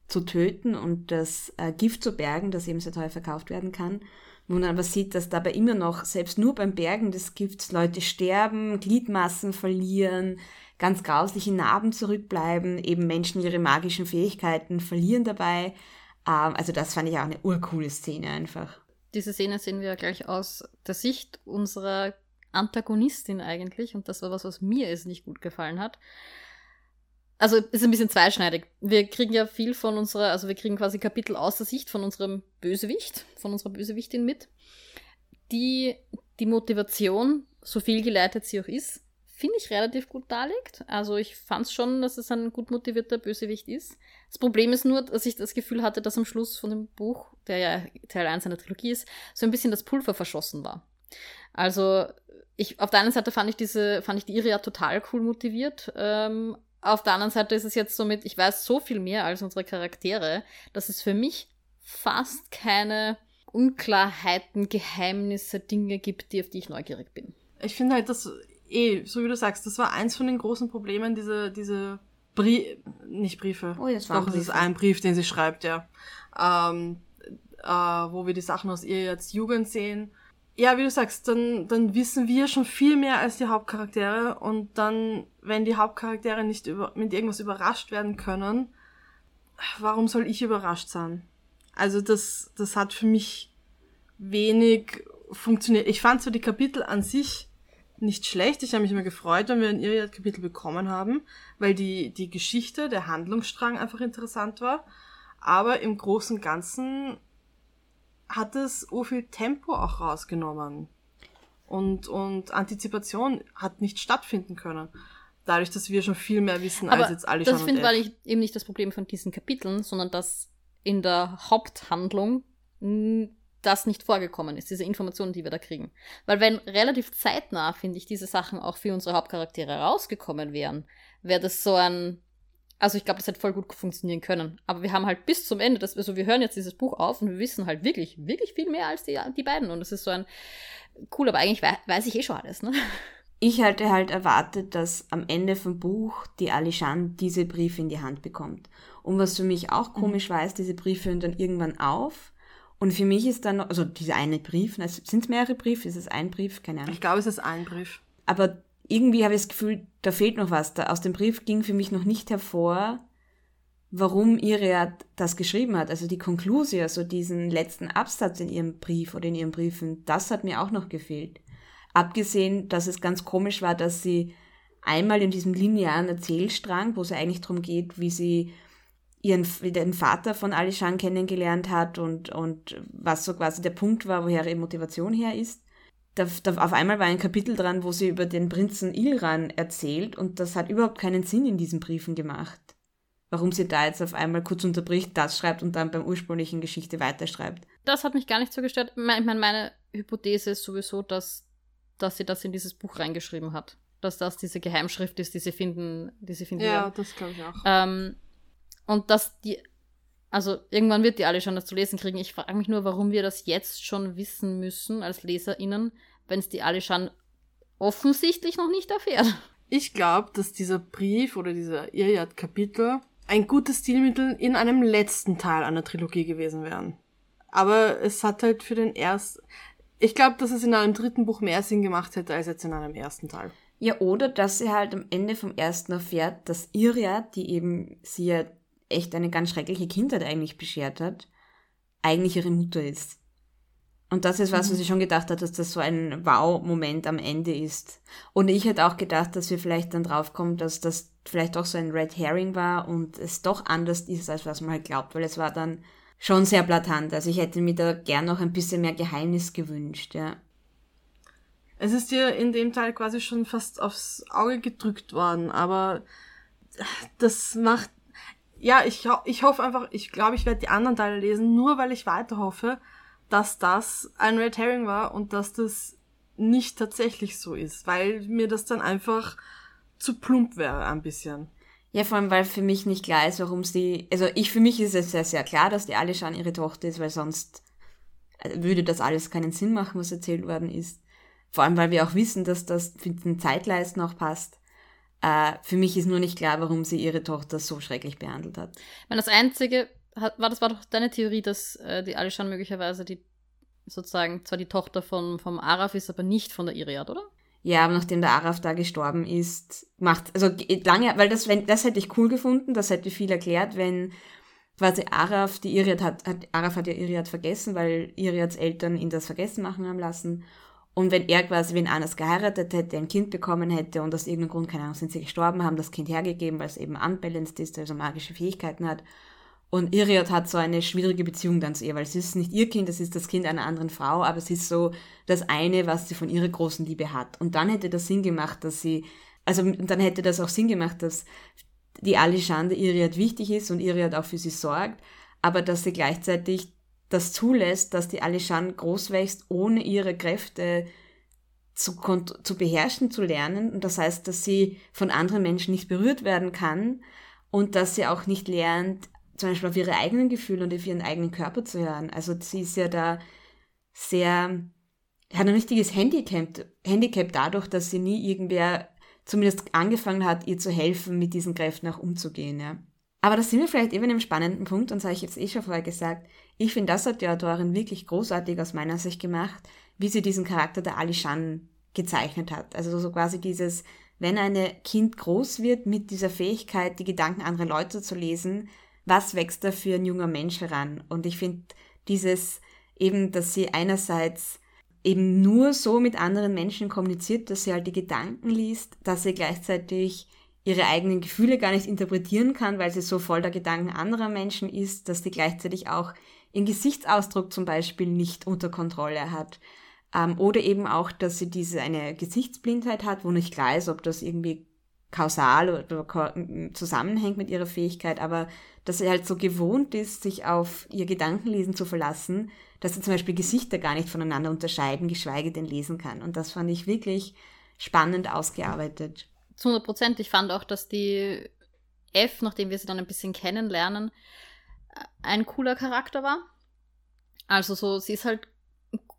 zu töten und das äh, Gift zu bergen, das eben sehr teuer verkauft werden kann. Wo man aber sieht, dass dabei immer noch, selbst nur beim Bergen des Gifts, Leute sterben, Gliedmassen verlieren, ganz grausliche Narben zurückbleiben, eben Menschen ihre magischen Fähigkeiten verlieren dabei. Ähm, also das fand ich auch eine urcoole Szene einfach. Diese Szene sehen wir gleich aus der Sicht unserer Antagonistin eigentlich. Und das war was, was mir es nicht gut gefallen hat. Also ist ein bisschen zweischneidig. Wir kriegen ja viel von unserer, also wir kriegen quasi Kapitel aus der Sicht von unserem Bösewicht, von unserer Bösewichtin mit, die die Motivation, so viel geleitet sie auch ist, finde ich, relativ gut darlegt. Also ich fand es schon, dass es ein gut motivierter Bösewicht ist. Das Problem ist nur, dass ich das Gefühl hatte, dass am Schluss von dem Buch, der ja Teil 1 einer Trilogie ist, so ein bisschen das Pulver verschossen war. Also ich, auf der einen Seite fand ich diese, fand ich die Iria total cool motiviert. Ähm, auf der anderen Seite ist es jetzt so mit, ich weiß so viel mehr als unsere Charaktere, dass es für mich fast keine Unklarheiten, Geheimnisse, Dinge gibt, die, auf die ich neugierig bin. Ich finde halt, dass eh, so wie du sagst, das war eins von den großen Problemen, diese, diese Brie nicht Briefe. Oh, das war Doch, es ist ein Brief, den sie schreibt, ja. Ähm, äh, wo wir die Sachen aus ihr jetzt Jugend sehen. Ja, wie du sagst, dann, dann wissen wir schon viel mehr als die Hauptcharaktere und dann, wenn die Hauptcharaktere nicht über, mit irgendwas überrascht werden können, warum soll ich überrascht sein? Also das, das hat für mich wenig funktioniert. Ich fand so die Kapitel an sich nicht schlecht. Ich habe mich immer gefreut, wenn wir ein Iliad-Kapitel bekommen haben, weil die, die Geschichte, der Handlungsstrang einfach interessant war. Aber im Großen und Ganzen hat es so viel Tempo auch rausgenommen. Und, und Antizipation hat nicht stattfinden können. Dadurch, dass wir schon viel mehr wissen Aber als jetzt alle Das schon. finde ich eben nicht das Problem von diesen Kapiteln, sondern dass in der Haupthandlung das nicht vorgekommen ist, diese Informationen, die wir da kriegen. Weil wenn relativ zeitnah, finde ich, diese Sachen auch für unsere Hauptcharaktere rausgekommen wären, wäre das so ein. Also ich glaube, das hätte voll gut funktionieren können. Aber wir haben halt bis zum Ende, das, also wir hören jetzt dieses Buch auf und wir wissen halt wirklich, wirklich viel mehr als die, die beiden. Und es ist so ein cool, aber eigentlich wei weiß ich eh schon alles, ne? Ich hatte halt erwartet, dass am Ende vom Buch die Alishan diese Briefe in die Hand bekommt. Und was für mich auch komisch war, ist, diese Briefe hören dann irgendwann auf. Und für mich ist dann, noch- also dieser eine Brief, sind es mehrere Briefe, ist es ein Brief, keine Ahnung. Ich glaube, es ist ein Brief. Aber irgendwie habe ich das Gefühl, da fehlt noch was. Da, aus dem Brief ging für mich noch nicht hervor, warum Iria das geschrieben hat. Also die Konklusion, also diesen letzten Absatz in ihrem Brief oder in ihren Briefen, das hat mir auch noch gefehlt. Abgesehen, dass es ganz komisch war, dass sie einmal in diesem linearen Erzählstrang, wo es ja eigentlich darum geht, wie sie ihren den Vater von Alishan kennengelernt hat und, und was so quasi der Punkt war, woher ihre Motivation her ist. Da, da, auf einmal war ein Kapitel dran, wo sie über den Prinzen Ilran erzählt und das hat überhaupt keinen Sinn in diesen Briefen gemacht. Warum sie da jetzt auf einmal kurz unterbricht, das schreibt und dann beim ursprünglichen Geschichte weiterschreibt. Das hat mich gar nicht so gestört. Ich meine, meine Hypothese ist sowieso, dass, dass sie das in dieses Buch reingeschrieben hat. Dass das diese Geheimschrift ist, die sie finden, die sie finden Ja, werden. das glaube ich auch. Ähm, und dass die, also irgendwann wird die alle schon das zu lesen kriegen. Ich frage mich nur, warum wir das jetzt schon wissen müssen als LeserInnen, wenn es die alle schon offensichtlich noch nicht erfährt. Ich glaube, dass dieser Brief oder dieser Iliad-Kapitel ein gutes Stilmittel in einem letzten Teil einer Trilogie gewesen wären. Aber es hat halt für den ersten... Ich glaube, dass es in einem dritten Buch mehr Sinn gemacht hätte als jetzt in einem ersten Teil. Ja, oder dass sie halt am Ende vom ersten erfährt, dass Iria, die eben sie ja echt eine ganz schreckliche Kindheit eigentlich beschert hat, eigentlich ihre Mutter ist. Und das ist was, was ich schon gedacht hat, dass das so ein Wow-Moment am Ende ist. Und ich hätte auch gedacht, dass wir vielleicht dann draufkommen, dass das vielleicht auch so ein Red Herring war und es doch anders ist, als was man halt glaubt, weil es war dann schon sehr blatant. Also ich hätte mir da gern noch ein bisschen mehr Geheimnis gewünscht, ja. Es ist dir in dem Teil quasi schon fast aufs Auge gedrückt worden, aber das macht. Ja, ich, ich hoffe einfach, ich glaube, ich werde die anderen Teile lesen, nur weil ich weiter hoffe, dass das ein Red Herring war und dass das nicht tatsächlich so ist, weil mir das dann einfach zu plump wäre ein bisschen. Ja, vor allem, weil für mich nicht klar ist, warum sie, also ich, für mich ist es sehr, sehr klar, dass die Alishan ihre Tochter ist, weil sonst äh, würde das alles keinen Sinn machen, was erzählt worden ist. Vor allem, weil wir auch wissen, dass das für den Zeitleisten auch passt. Äh, für mich ist nur nicht klar, warum sie ihre Tochter so schrecklich behandelt hat. Ich meine, das Einzige, war, das war doch deine Theorie, dass äh, die Alishan möglicherweise die, sozusagen, zwar die Tochter von, vom Araf ist, aber nicht von der Iriad, oder? Ja, aber nachdem der Araf da gestorben ist, macht, also geht lange, weil das, wenn, das hätte ich cool gefunden, das hätte viel erklärt, wenn quasi Araf, die Iriad hat, hat Araf hat ja Iriad vergessen, weil Iriads Eltern ihn das vergessen machen haben lassen. Und wenn er quasi wen anders geheiratet hätte, ein Kind bekommen hätte und aus irgendeinem Grund, keine Ahnung, sind sie gestorben, haben das Kind hergegeben, weil es eben unbalanced ist, also magische Fähigkeiten hat. Und Iriot hat so eine schwierige Beziehung dann zu ihr, weil es ist nicht ihr Kind, es ist das Kind einer anderen Frau, aber es ist so das eine, was sie von ihrer großen Liebe hat. Und dann hätte das Sinn gemacht, dass sie, also dann hätte das auch Sinn gemacht, dass die Alishande Iriot wichtig ist und Iriot auch für sie sorgt, aber dass sie gleichzeitig das zulässt, dass die Alishande groß wächst, ohne ihre Kräfte zu, zu beherrschen, zu lernen. Und das heißt, dass sie von anderen Menschen nicht berührt werden kann und dass sie auch nicht lernt, zum Beispiel auf ihre eigenen Gefühle und auf ihren eigenen Körper zu hören. Also sie ist ja da sehr, hat ein richtiges Handicap, Handicap dadurch, dass sie nie irgendwer zumindest angefangen hat, ihr zu helfen, mit diesen Kräften auch umzugehen. Ja. Aber da sind wir vielleicht eben einem spannenden Punkt, und das habe ich jetzt eh schon vorher gesagt. Ich finde, das hat die Autorin wirklich großartig aus meiner Sicht gemacht, wie sie diesen Charakter der Alishan gezeichnet hat. Also so quasi dieses, wenn ein Kind groß wird mit dieser Fähigkeit, die Gedanken anderer Leute zu lesen, was wächst da für ein junger Mensch heran? Und ich finde dieses eben, dass sie einerseits eben nur so mit anderen Menschen kommuniziert, dass sie halt die Gedanken liest, dass sie gleichzeitig ihre eigenen Gefühle gar nicht interpretieren kann, weil sie so voll der Gedanken anderer Menschen ist, dass sie gleichzeitig auch ihren Gesichtsausdruck zum Beispiel nicht unter Kontrolle hat. Ähm, oder eben auch, dass sie diese eine Gesichtsblindheit hat, wo nicht klar ist, ob das irgendwie kausal oder zusammenhängt mit ihrer Fähigkeit, aber dass sie halt so gewohnt ist, sich auf ihr Gedankenlesen zu verlassen, dass sie zum Beispiel Gesichter gar nicht voneinander unterscheiden, geschweige denn lesen kann. Und das fand ich wirklich spannend ausgearbeitet. Zu 100 Prozent. Ich fand auch, dass die F, nachdem wir sie dann ein bisschen kennenlernen, ein cooler Charakter war. Also so, sie ist halt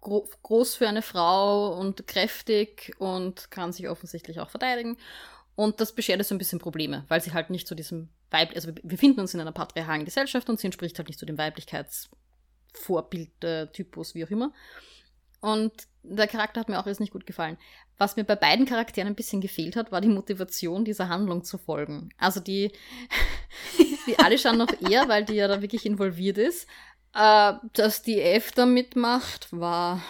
gro groß für eine Frau und kräftig und kann sich offensichtlich auch verteidigen. Und das beschert so ein bisschen Probleme, weil sie halt nicht zu diesem Weib, also wir befinden uns in einer patriarchalen Gesellschaft und sie entspricht halt nicht zu dem Weiblichkeitsvorbildtypus, wie auch immer. Und der Charakter hat mir auch jetzt nicht gut gefallen. Was mir bei beiden Charakteren ein bisschen gefehlt hat, war die Motivation, dieser Handlung zu folgen. Also die, die Alishan noch eher, weil die ja da wirklich involviert ist. Äh, dass die F da mitmacht, war,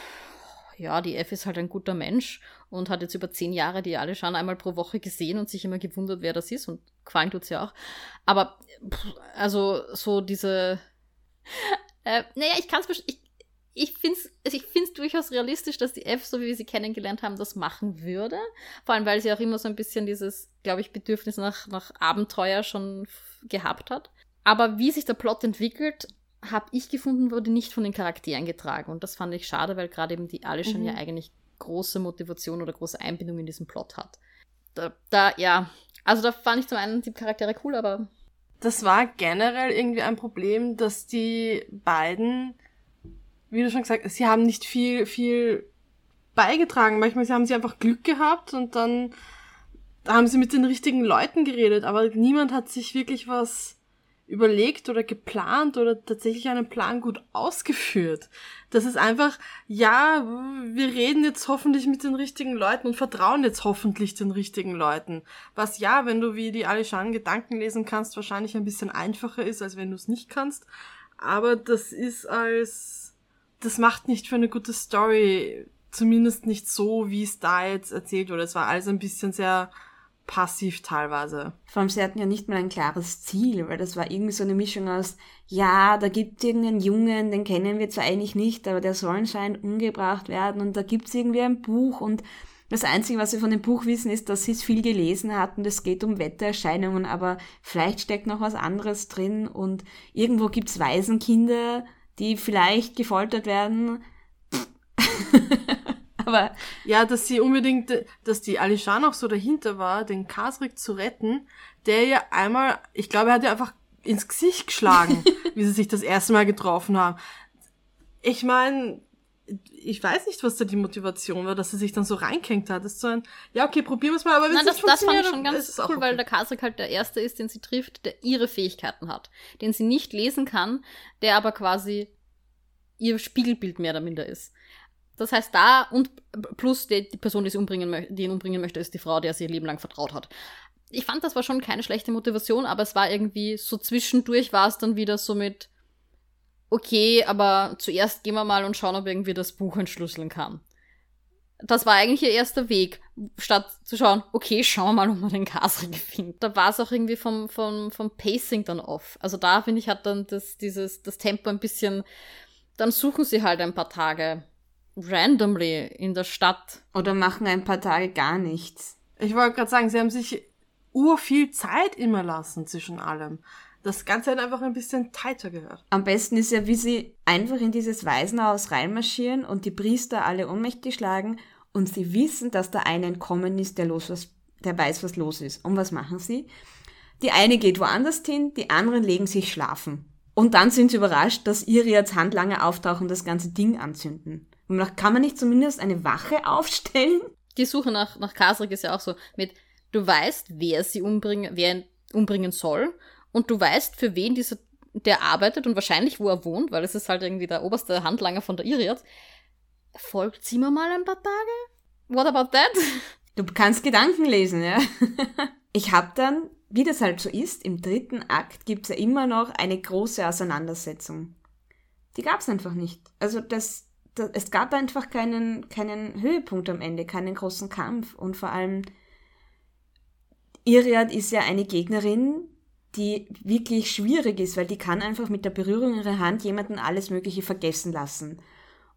ja, die F ist halt ein guter Mensch und hat jetzt über zehn Jahre die Alishan einmal pro Woche gesehen und sich immer gewundert, wer das ist und gefallen tut sie ja auch. Aber, also, so diese, äh, naja, ich kann es, ich, ich finde es also ich find's durchaus realistisch, dass die F, so wie wir sie kennengelernt haben, das machen würde. Vor allem, weil sie auch immer so ein bisschen dieses, glaube ich, Bedürfnis nach, nach Abenteuer schon gehabt hat. Aber wie sich der Plot entwickelt, habe ich gefunden, wurde nicht von den Charakteren getragen. Und das fand ich schade, weil gerade eben die Alishan mhm. ja eigentlich große Motivation oder große Einbindung in diesen Plot hat. Da, da, ja, also da fand ich zum einen die Charaktere cool, aber. Das war generell irgendwie ein Problem, dass die beiden, wie du schon gesagt hast, sie haben nicht viel, viel beigetragen. Manchmal haben sie einfach Glück gehabt und dann haben sie mit den richtigen Leuten geredet, aber niemand hat sich wirklich was überlegt oder geplant oder tatsächlich einen Plan gut ausgeführt. Das ist einfach, ja, wir reden jetzt hoffentlich mit den richtigen Leuten und vertrauen jetzt hoffentlich den richtigen Leuten. Was ja, wenn du wie die Alishan Gedanken lesen kannst, wahrscheinlich ein bisschen einfacher ist, als wenn du es nicht kannst. Aber das ist als, das macht nicht für eine gute Story, zumindest nicht so, wie es da jetzt erzählt wurde. Es war alles ein bisschen sehr, passiv teilweise. Vor allem, sie hatten ja nicht mal ein klares Ziel, weil das war irgendwie so eine Mischung aus, ja, da gibt es irgendeinen Jungen, den kennen wir zwar eigentlich nicht, aber der soll anscheinend umgebracht werden und da gibt es irgendwie ein Buch und das Einzige, was wir von dem Buch wissen, ist, dass sie es viel gelesen hatten. Es geht um Wettererscheinungen, aber vielleicht steckt noch was anderes drin und irgendwo gibt es Waisenkinder, die vielleicht gefoltert werden. Aber ja, dass sie unbedingt, dass die Alishan auch so dahinter war, den Kasrik zu retten, der ja einmal, ich glaube, er hat ja einfach ins Gesicht geschlagen, wie sie sich das erste Mal getroffen haben. Ich meine, ich weiß nicht, was da die Motivation war, dass sie sich dann so reinkängt hat. Das ist so ein, ja, okay, probieren wir es mal, aber wenn es nicht das fand ich schon ganz cool, okay. weil der Kasrik halt der Erste ist, den sie trifft, der ihre Fähigkeiten hat, den sie nicht lesen kann, der aber quasi ihr Spiegelbild mehr oder minder ist. Das heißt, da und plus die, die Person, die, sie umbringen, die ihn umbringen möchte, ist die Frau, der sie ihr Leben lang vertraut hat. Ich fand, das war schon keine schlechte Motivation, aber es war irgendwie so zwischendurch war es dann wieder so mit, okay, aber zuerst gehen wir mal und schauen, ob irgendwie das Buch entschlüsseln kann. das war eigentlich ihr erster Weg, statt zu schauen, okay, schauen wir mal, ob man den Kasrik findet. Da war es auch irgendwie vom, vom, vom Pacing dann off. Also da, finde ich, hat dann das, dieses, das Tempo ein bisschen, dann suchen sie halt ein paar Tage randomly in der Stadt. Oder machen ein paar Tage gar nichts. Ich wollte gerade sagen, sie haben sich ur viel Zeit immer lassen zwischen allem. Das Ganze hat einfach ein bisschen tighter gehört. Am besten ist ja, wie sie einfach in dieses Waisenhaus reinmarschieren und die Priester alle ohnmächtig schlagen und sie wissen, dass da einer entkommen ist, der, los was, der weiß, was los ist. Und was machen sie? Die eine geht woanders hin, die anderen legen sich schlafen. Und dann sind sie überrascht, dass ihre jetzt Handlanger auftauchen und das ganze Ding anzünden. Und nach, kann man nicht zumindest eine Wache aufstellen? Die Suche nach, nach Kasrik ist ja auch so mit, du weißt, wer sie umbringen, wer umbringen soll und du weißt, für wen dieser, der arbeitet und wahrscheinlich, wo er wohnt, weil es ist halt irgendwie der oberste Handlanger von der Iriad. Folgt sie mir mal ein paar Tage? What about that? Du kannst Gedanken lesen, ja. ich habe dann, wie das halt so ist, im dritten Akt gibt's ja immer noch eine große Auseinandersetzung. Die gab's einfach nicht. Also das es gab einfach keinen, keinen Höhepunkt am Ende, keinen großen Kampf. Und vor allem, Iriad ist ja eine Gegnerin, die wirklich schwierig ist, weil die kann einfach mit der Berührung ihrer Hand jemanden alles Mögliche vergessen lassen.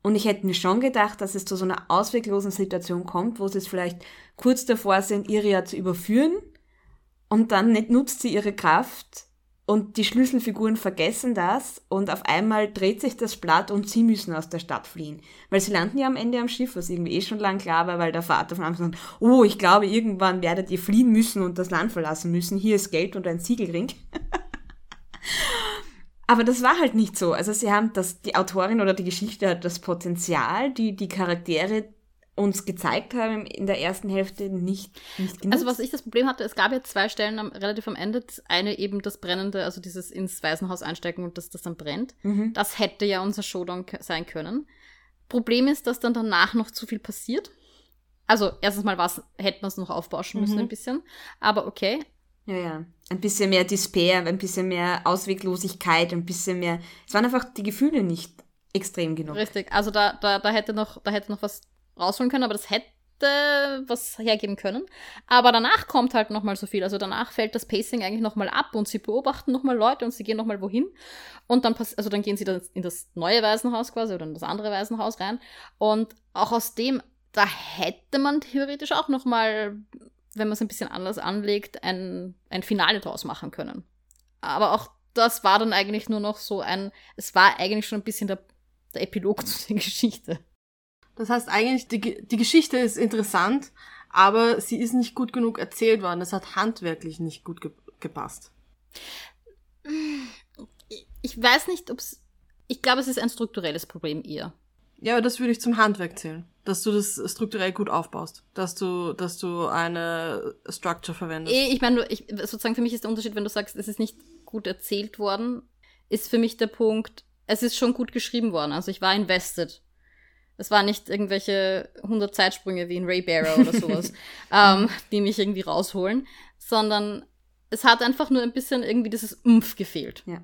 Und ich hätte mir schon gedacht, dass es zu so einer ausweglosen Situation kommt, wo sie es vielleicht kurz davor sind, Iriad zu überführen und dann nicht nutzt sie ihre Kraft und die Schlüsselfiguren vergessen das und auf einmal dreht sich das Blatt und sie müssen aus der Stadt fliehen. Weil sie landen ja am Ende am Schiff, was irgendwie eh schon lang klar war, weil der Vater von Anfang sagt, oh, ich glaube, irgendwann werdet ihr fliehen müssen und das Land verlassen müssen. Hier ist Geld und ein Siegelring. Aber das war halt nicht so. Also sie haben das, die Autorin oder die Geschichte hat das Potenzial, die, die Charaktere uns gezeigt haben in der ersten Hälfte nicht, nicht genutzt. Also was ich das Problem hatte, es gab ja zwei Stellen am, relativ am Ende. Das eine eben das Brennende, also dieses ins Waisenhaus einstecken und dass das dann brennt. Mhm. Das hätte ja unser Showdown sein können. Problem ist, dass dann danach noch zu viel passiert. Also erstens mal was hätte man es noch aufbauschen müssen mhm. ein bisschen. Aber okay. Ja, ja. Ein bisschen mehr Despair, ein bisschen mehr Ausweglosigkeit, ein bisschen mehr. Es waren einfach die Gefühle nicht extrem genug. Richtig. Also da, da, da hätte noch, da hätte noch was rausholen können, aber das hätte was hergeben können. Aber danach kommt halt nochmal so viel. Also danach fällt das Pacing eigentlich nochmal ab und sie beobachten nochmal Leute und sie gehen nochmal wohin. Und dann also dann gehen sie dann in das neue Waisenhaus quasi oder in das andere Waisenhaus rein. Und auch aus dem, da hätte man theoretisch auch nochmal, wenn man es ein bisschen anders anlegt, ein, ein Finale draus machen können. Aber auch das war dann eigentlich nur noch so ein, es war eigentlich schon ein bisschen der, der Epilog zu der Geschichte. Das heißt eigentlich, die, die Geschichte ist interessant, aber sie ist nicht gut genug erzählt worden. Es hat handwerklich nicht gut ge gepasst. Ich weiß nicht, ob es. Ich glaube, es ist ein strukturelles Problem eher. Ja, aber das würde ich zum Handwerk zählen. Dass du das strukturell gut aufbaust. Dass du, dass du eine Structure verwendest. Eh, ich meine, ich, sozusagen für mich ist der Unterschied, wenn du sagst, es ist nicht gut erzählt worden, ist für mich der Punkt, es ist schon gut geschrieben worden. Also ich war invested. Es war nicht irgendwelche 100 Zeitsprünge wie in Ray Barrow oder sowas, ähm, die mich irgendwie rausholen, sondern es hat einfach nur ein bisschen irgendwie dieses Umf gefehlt. Ja.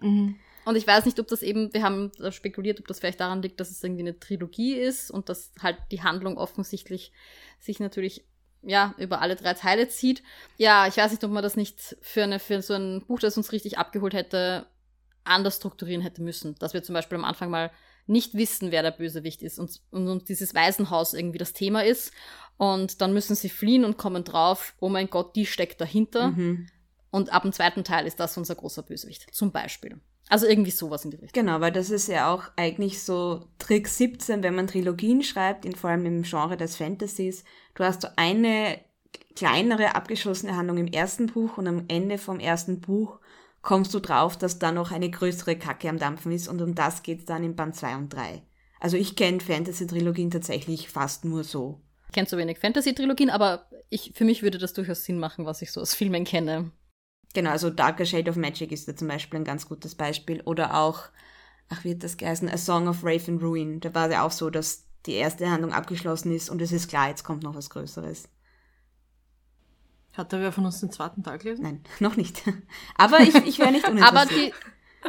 Mhm. Und ich weiß nicht, ob das eben, wir haben spekuliert, ob das vielleicht daran liegt, dass es irgendwie eine Trilogie ist und dass halt die Handlung offensichtlich sich natürlich ja, über alle drei Teile zieht. Ja, ich weiß nicht, ob man das nicht für, eine, für so ein Buch, das uns richtig abgeholt hätte, anders strukturieren hätte müssen. Dass wir zum Beispiel am Anfang mal nicht wissen, wer der Bösewicht ist und, und, und dieses Waisenhaus irgendwie das Thema ist. Und dann müssen sie fliehen und kommen drauf, oh mein Gott, die steckt dahinter. Mhm. Und ab dem zweiten Teil ist das unser großer Bösewicht, zum Beispiel. Also irgendwie sowas in die Richtung. Genau, weil das ist ja auch eigentlich so Trick 17, wenn man Trilogien schreibt, in, vor allem im Genre des Fantasies. Du hast so eine kleinere abgeschlossene Handlung im ersten Buch und am Ende vom ersten Buch kommst du drauf, dass da noch eine größere Kacke am Dampfen ist und um das geht es dann in Band 2 und 3. Also ich kenne Fantasy-Trilogien tatsächlich fast nur so. Ich kenne so wenig Fantasy-Trilogien, aber ich, für mich würde das durchaus Sinn machen, was ich so aus Filmen kenne. Genau, also Darker Shade of Magic ist da zum Beispiel ein ganz gutes Beispiel. Oder auch, ach, wie hat das geheißen? A Song of Raven Ruin. Da war es ja auch so, dass die erste Handlung abgeschlossen ist und es ist klar, jetzt kommt noch was Größeres. Hat da wer von uns den zweiten Tag gelesen? Nein, noch nicht. Aber ich, ich wäre nicht uninteressiert. Aber die,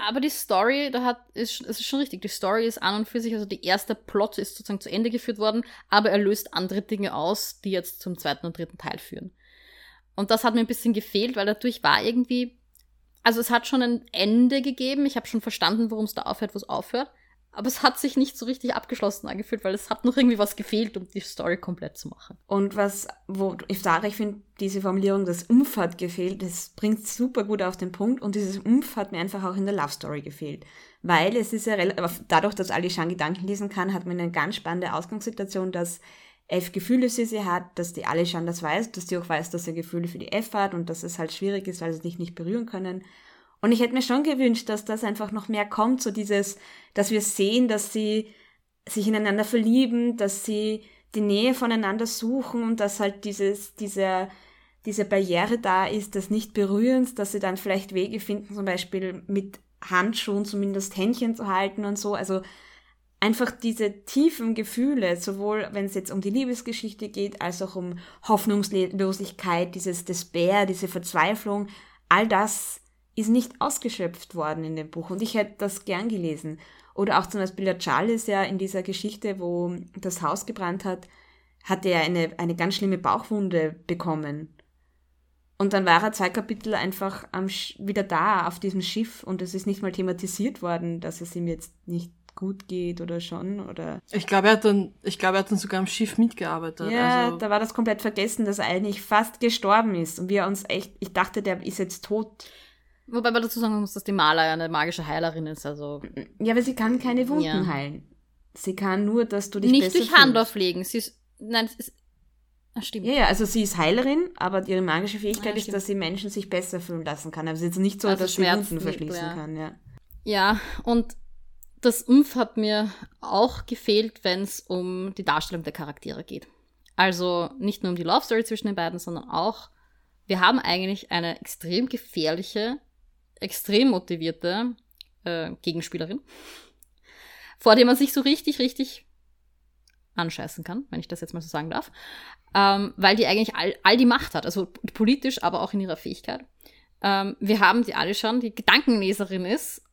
Aber die Story, da hat, ist, es ist schon richtig, die Story ist an und für sich, also die erste Plot ist sozusagen zu Ende geführt worden, aber er löst andere Dinge aus, die jetzt zum zweiten und dritten Teil führen. Und das hat mir ein bisschen gefehlt, weil dadurch war irgendwie, also es hat schon ein Ende gegeben, ich habe schon verstanden, worum es da aufhört, wo es aufhört, aber es hat sich nicht so richtig abgeschlossen angefühlt, weil es hat noch irgendwie was gefehlt, um die Story komplett zu machen. Und was, wo ich sage, ich finde diese Formulierung, das Umf hat gefehlt, das bringt super gut auf den Punkt und dieses Umf hat mir einfach auch in der Love Story gefehlt. Weil es ist ja relativ, dadurch, dass Alishan Gedanken lesen kann, hat man eine ganz spannende Ausgangssituation, dass F Gefühle für sie hat, dass die Alishan das weiß, dass die auch weiß, dass er Gefühle für die F hat und dass es halt schwierig ist, weil sie sich nicht berühren können. Und ich hätte mir schon gewünscht, dass das einfach noch mehr kommt, so dieses, dass wir sehen, dass sie sich ineinander verlieben, dass sie die Nähe voneinander suchen und dass halt dieses, diese, diese Barriere da ist, des Nicht-Berührens, dass sie dann vielleicht Wege finden, zum Beispiel mit Handschuhen zumindest Händchen zu halten und so. Also einfach diese tiefen Gefühle, sowohl wenn es jetzt um die Liebesgeschichte geht, als auch um Hoffnungslosigkeit, dieses Despair, diese Verzweiflung, all das ist nicht ausgeschöpft worden in dem Buch und ich hätte das gern gelesen. Oder auch zum Beispiel der Charles ja in dieser Geschichte, wo das Haus gebrannt hat, hatte er eine, eine ganz schlimme Bauchwunde bekommen. Und dann war er zwei Kapitel einfach am, wieder da auf diesem Schiff und es ist nicht mal thematisiert worden, dass es ihm jetzt nicht gut geht oder schon oder. Ich glaube, er hat dann, ich glaube, er hat dann sogar am Schiff mitgearbeitet. Ja, also. da war das komplett vergessen, dass er eigentlich fast gestorben ist und wir uns echt, ich dachte, der ist jetzt tot. Wobei man dazu sagen muss, dass die Maler ja eine magische Heilerin ist, also. Ja, aber sie kann keine Wunden ja. heilen. Sie kann nur, dass du dich Nicht durch Hand auflegen. Sie ist, nein, es ist, Ach, stimmt. Ja, ja, also sie ist Heilerin, aber ihre magische Fähigkeit ja, ist, dass sie Menschen sich besser fühlen lassen kann. Also es ist jetzt nicht so, also dass sie Wunden verschließen ja. kann, ja. Ja, und das Umf hat mir auch gefehlt, wenn es um die Darstellung der Charaktere geht. Also nicht nur um die Love Story zwischen den beiden, sondern auch, wir haben eigentlich eine extrem gefährliche extrem motivierte äh, Gegenspielerin, vor der man sich so richtig, richtig anscheißen kann, wenn ich das jetzt mal so sagen darf, ähm, weil die eigentlich all, all die Macht hat, also politisch, aber auch in ihrer Fähigkeit. Ähm, wir haben die alle schon, die Gedankenleserin ist,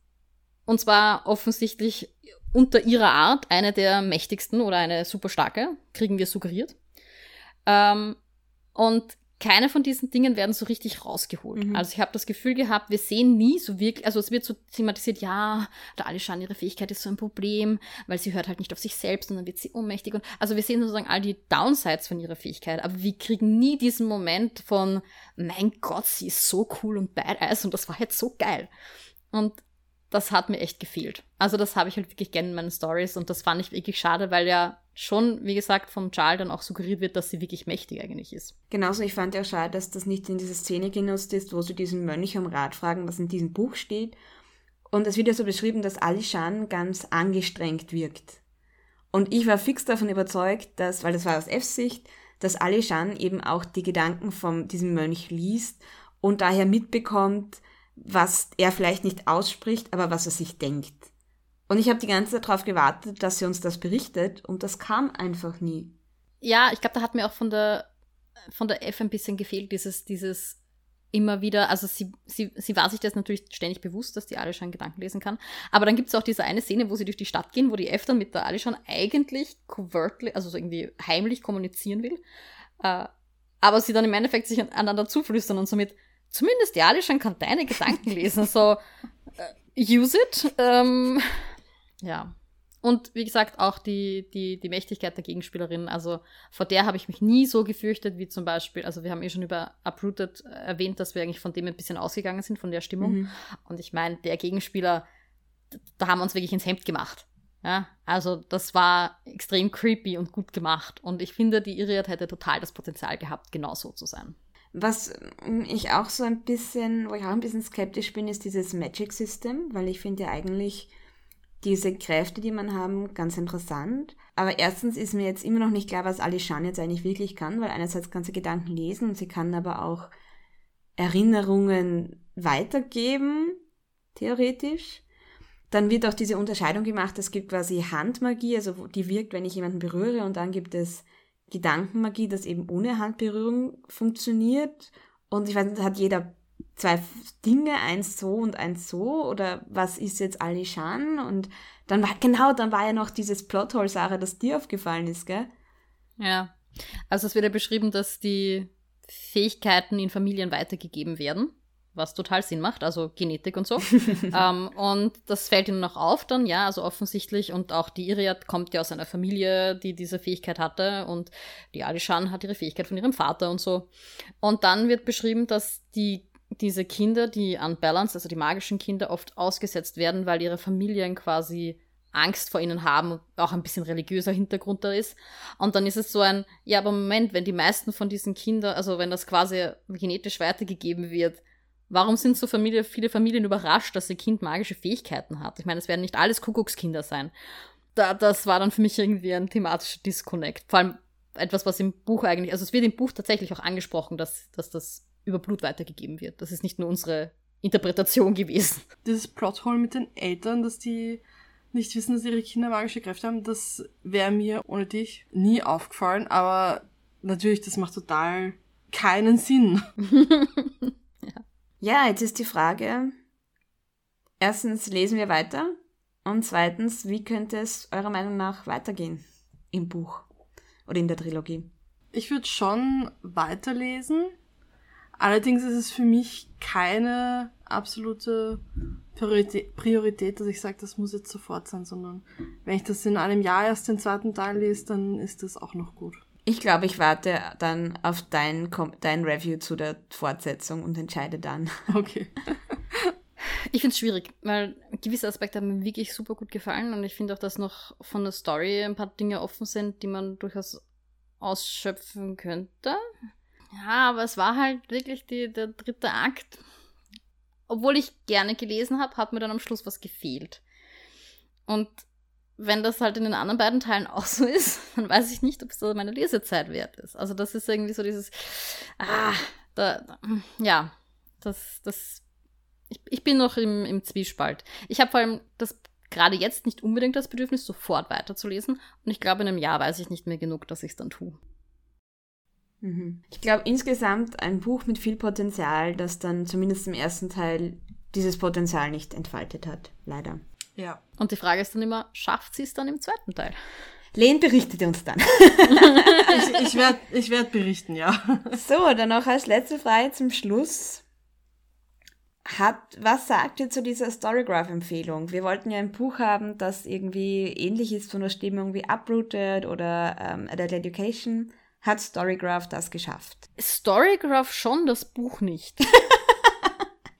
und zwar offensichtlich unter ihrer Art eine der mächtigsten oder eine super starke, kriegen wir suggeriert. Ähm, und keine von diesen Dingen werden so richtig rausgeholt. Mhm. Also ich habe das Gefühl gehabt, wir sehen nie so wirklich, also es wird so thematisiert, ja, der Alishan, ihre Fähigkeit ist so ein Problem, weil sie hört halt nicht auf sich selbst und dann wird sie ohnmächtig. Und, also wir sehen sozusagen all die Downsides von ihrer Fähigkeit, aber wir kriegen nie diesen Moment von, mein Gott, sie ist so cool und badass und das war jetzt so geil. Und das hat mir echt gefehlt. Also das habe ich halt wirklich gerne in meinen Stories und das fand ich wirklich schade, weil ja schon, wie gesagt, von Charles dann auch suggeriert wird, dass sie wirklich mächtig eigentlich ist. Genauso, ich fand ja auch schade, dass das nicht in diese Szene genutzt ist, wo sie diesen Mönch um Rat fragen, was in diesem Buch steht. Und es wird ja so beschrieben, dass Alishan ganz angestrengt wirkt. Und ich war fix davon überzeugt, dass, weil das war aus Fs Sicht, dass Alishan eben auch die Gedanken von diesem Mönch liest und daher mitbekommt, was er vielleicht nicht ausspricht, aber was er sich denkt. Und ich habe die ganze Zeit darauf gewartet, dass sie uns das berichtet und das kam einfach nie. Ja, ich glaube, da hat mir auch von der, von der F ein bisschen gefehlt, dieses, dieses immer wieder, also sie, sie, sie war sich das natürlich ständig bewusst, dass die Alishan Gedanken lesen kann. Aber dann gibt es auch diese eine Szene, wo sie durch die Stadt gehen, wo die F dann mit der Alishan eigentlich covertly, also so irgendwie heimlich kommunizieren will. Äh, aber sie dann im Endeffekt sich aneinander zuflüstern und somit, zumindest die Alishan kann deine Gedanken lesen. So, äh, use it. Ähm, ja. Und wie gesagt, auch die, die, die Mächtigkeit der Gegenspielerin. Also vor der habe ich mich nie so gefürchtet, wie zum Beispiel, also wir haben eh schon über Uprooted erwähnt, dass wir eigentlich von dem ein bisschen ausgegangen sind, von der Stimmung. Mhm. Und ich meine, der Gegenspieler, da haben wir uns wirklich ins Hemd gemacht. Ja, also das war extrem creepy und gut gemacht. Und ich finde, die Iriad hätte total das Potenzial gehabt, genau so zu sein. Was ich auch so ein bisschen, wo ich auch ein bisschen skeptisch bin, ist dieses Magic System, weil ich finde ja eigentlich, diese Kräfte, die man haben, ganz interessant. Aber erstens ist mir jetzt immer noch nicht klar, was Alishan jetzt eigentlich wirklich kann, weil einerseits kann sie Gedanken lesen und sie kann aber auch Erinnerungen weitergeben, theoretisch. Dann wird auch diese Unterscheidung gemacht, es gibt quasi Handmagie, also die wirkt, wenn ich jemanden berühre und dann gibt es Gedankenmagie, das eben ohne Handberührung funktioniert. Und ich weiß nicht, hat jeder zwei Dinge, eins so und eins so? Oder was ist jetzt Alishan? Und dann war, genau, dann war ja noch dieses Plothole, Sarah, das dir aufgefallen ist, gell? Ja. Also es wird ja beschrieben, dass die Fähigkeiten in Familien weitergegeben werden, was total Sinn macht, also Genetik und so. ähm, und das fällt ihnen noch auf dann, ja, also offensichtlich. Und auch die Iriad kommt ja aus einer Familie, die diese Fähigkeit hatte. Und die Alishan hat ihre Fähigkeit von ihrem Vater und so. Und dann wird beschrieben, dass die diese Kinder, die unbalanced, also die magischen Kinder, oft ausgesetzt werden, weil ihre Familien quasi Angst vor ihnen haben und auch ein bisschen religiöser Hintergrund da ist. Und dann ist es so ein, ja, aber Moment, wenn die meisten von diesen Kindern, also wenn das quasi genetisch weitergegeben wird, warum sind so Familie, viele Familien überrascht, dass ihr Kind magische Fähigkeiten hat? Ich meine, es werden nicht alles Kuckuckskinder sein. Da, das war dann für mich irgendwie ein thematischer Disconnect. Vor allem etwas, was im Buch eigentlich, also es wird im Buch tatsächlich auch angesprochen, dass, dass das über Blut weitergegeben wird. Das ist nicht nur unsere Interpretation gewesen. Dieses Plothole mit den Eltern, dass die nicht wissen, dass ihre Kinder magische Kräfte haben, das wäre mir ohne dich nie aufgefallen, aber natürlich, das macht total keinen Sinn. ja. jetzt ist die Frage, erstens lesen wir weiter und zweitens, wie könnte es eurer Meinung nach weitergehen im Buch oder in der Trilogie? Ich würde schon weiterlesen. Allerdings ist es für mich keine absolute Priorität, dass ich sage, das muss jetzt sofort sein, sondern wenn ich das in einem Jahr erst den zweiten Teil lese, dann ist das auch noch gut. Ich glaube, ich warte dann auf dein, dein Review zu der Fortsetzung und entscheide dann. Okay. ich finde es schwierig, weil gewisse Aspekte haben mir wirklich super gut gefallen und ich finde auch, dass noch von der Story ein paar Dinge offen sind, die man durchaus ausschöpfen könnte. Ja, aber es war halt wirklich die, der dritte Akt obwohl ich gerne gelesen habe, hat mir dann am Schluss was gefehlt. Und wenn das halt in den anderen beiden Teilen auch so ist, dann weiß ich nicht, ob es meine Lesezeit wert ist. Also das ist irgendwie so dieses, ah, da, ja, das, das, ich, ich bin noch im, im Zwiespalt. Ich habe vor allem das gerade jetzt nicht unbedingt das Bedürfnis, sofort weiterzulesen. Und ich glaube, in einem Jahr weiß ich nicht mehr genug, dass ich es dann tue. Mhm. Ich glaube insgesamt ein Buch mit viel Potenzial, das dann zumindest im ersten Teil dieses Potenzial nicht entfaltet hat. Leider. Ja. Und die Frage ist dann immer, schafft sie es dann im zweiten Teil? Lehn berichtet uns dann. ich ich werde ich werd berichten, ja. So, dann noch als letzte Frage zum Schluss. Hat, was sagt ihr zu dieser Storygraph-Empfehlung? Wir wollten ja ein Buch haben, das irgendwie ähnlich ist von der Stimmung wie Uprooted oder ähm, Adult Education. Hat Storygraph das geschafft? Storygraph schon, das Buch nicht.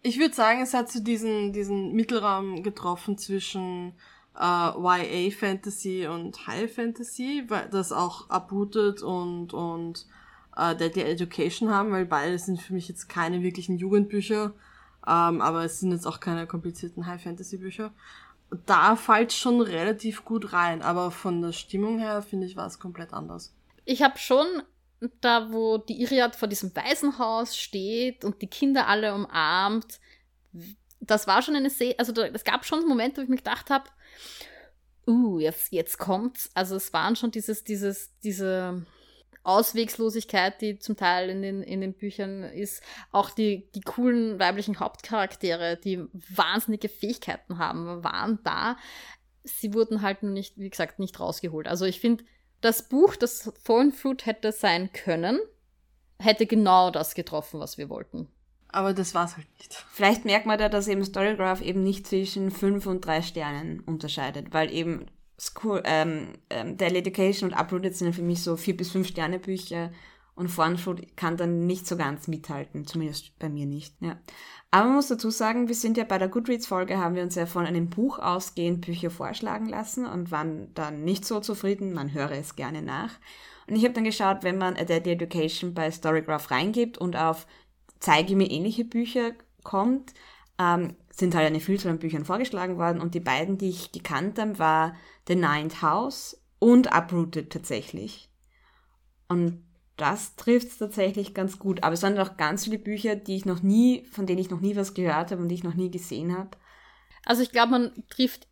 ich würde sagen, es hat so diesen, diesen Mittelraum getroffen zwischen äh, YA Fantasy und High Fantasy, weil das auch Uprooted und, und äh, Deadly Education haben, weil beide sind für mich jetzt keine wirklichen Jugendbücher, ähm, aber es sind jetzt auch keine komplizierten High Fantasy Bücher. Da fällt schon relativ gut rein, aber von der Stimmung her finde ich war es komplett anders ich habe schon da, wo die Iriad vor diesem Waisenhaus steht und die Kinder alle umarmt, das war schon eine Szene, also es gab schon Momente, wo ich mir gedacht habe, uh, jetzt, jetzt kommt's. Also es waren schon dieses, dieses, diese Auswegslosigkeit, die zum Teil in den, in den Büchern ist. Auch die, die coolen weiblichen Hauptcharaktere, die wahnsinnige Fähigkeiten haben, waren da. Sie wurden halt nicht, wie gesagt, nicht rausgeholt. Also ich finde, das Buch, das Fallen Fruit hätte sein können, hätte genau das getroffen, was wir wollten. Aber das war's halt nicht. Vielleicht merkt man da, dass eben Storygraph eben nicht zwischen fünf und drei Sternen unterscheidet, weil eben School, ähm, ähm, Daily Education und Uprooted sind für mich so vier bis fünf Sterne Bücher und Foreign kann dann nicht so ganz mithalten, zumindest bei mir nicht. Ja. Aber man muss dazu sagen, wir sind ja bei der Goodreads-Folge, haben wir uns ja von einem Buch ausgehend Bücher vorschlagen lassen und waren dann nicht so zufrieden, man höre es gerne nach. Und ich habe dann geschaut, wenn man A Deadly Education bei Storygraph reingibt und auf Zeige mir ähnliche Bücher kommt, ähm, sind halt eine Vielzahl an Büchern vorgeschlagen worden und die beiden, die ich gekannt habe, war The Ninth House und Uprooted tatsächlich. Und das trifft es tatsächlich ganz gut. Aber es waren auch ganz viele Bücher, die ich noch nie, von denen ich noch nie was gehört habe und die ich noch nie gesehen habe. Also ich glaube, man trifft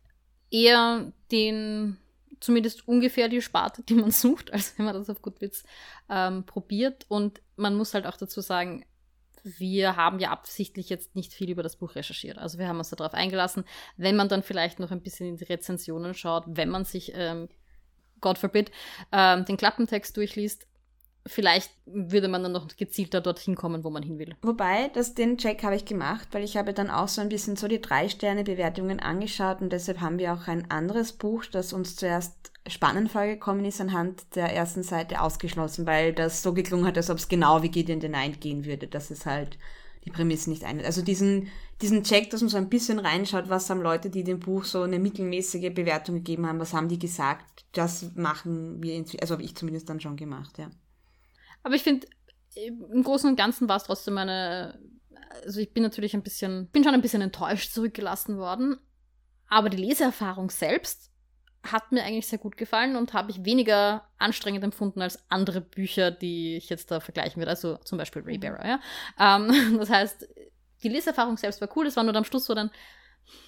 eher den, zumindest ungefähr die Sparte, die man sucht, als wenn man das auf Goodwitz ähm, probiert. Und man muss halt auch dazu sagen, wir haben ja absichtlich jetzt nicht viel über das Buch recherchiert. Also wir haben uns darauf eingelassen, wenn man dann vielleicht noch ein bisschen in die Rezensionen schaut, wenn man sich, ähm, God forbid, ähm, den Klappentext durchliest, vielleicht würde man dann noch gezielter dorthin kommen, wo man hin will. Wobei, das, den Check habe ich gemacht, weil ich habe dann auch so ein bisschen so die Drei-Sterne-Bewertungen angeschaut und deshalb haben wir auch ein anderes Buch, das uns zuerst spannend vorgekommen ist, anhand der ersten Seite ausgeschlossen, weil das so geklungen hat, als ob es genau wie Gideon the Night gehen würde, dass es halt die Prämisse nicht ein. Also diesen, diesen Check, dass man so ein bisschen reinschaut, was haben Leute, die dem Buch so eine mittelmäßige Bewertung gegeben haben, was haben die gesagt, das machen wir, also habe ich zumindest dann schon gemacht, ja. Aber ich finde, im Großen und Ganzen war es trotzdem eine. Also ich bin natürlich ein bisschen, bin schon ein bisschen enttäuscht zurückgelassen worden. Aber die Leseerfahrung selbst hat mir eigentlich sehr gut gefallen und habe ich weniger anstrengend empfunden als andere Bücher, die ich jetzt da vergleichen würde. Also zum Beispiel Ray Raybearer, ja. Ähm, das heißt, die Leseerfahrung selbst war cool, es war nur am Schluss so dann,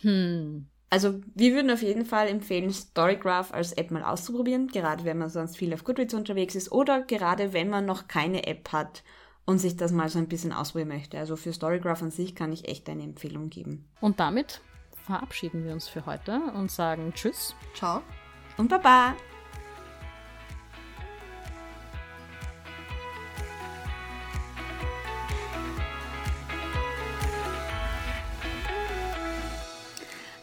hm, also wir würden auf jeden Fall empfehlen, Storygraph als App mal auszuprobieren, gerade wenn man sonst viel auf Goodreads unterwegs ist oder gerade wenn man noch keine App hat und sich das mal so ein bisschen ausprobieren möchte. Also für Storygraph an sich kann ich echt eine Empfehlung geben. Und damit verabschieden wir uns für heute und sagen Tschüss. Ciao. Und Baba.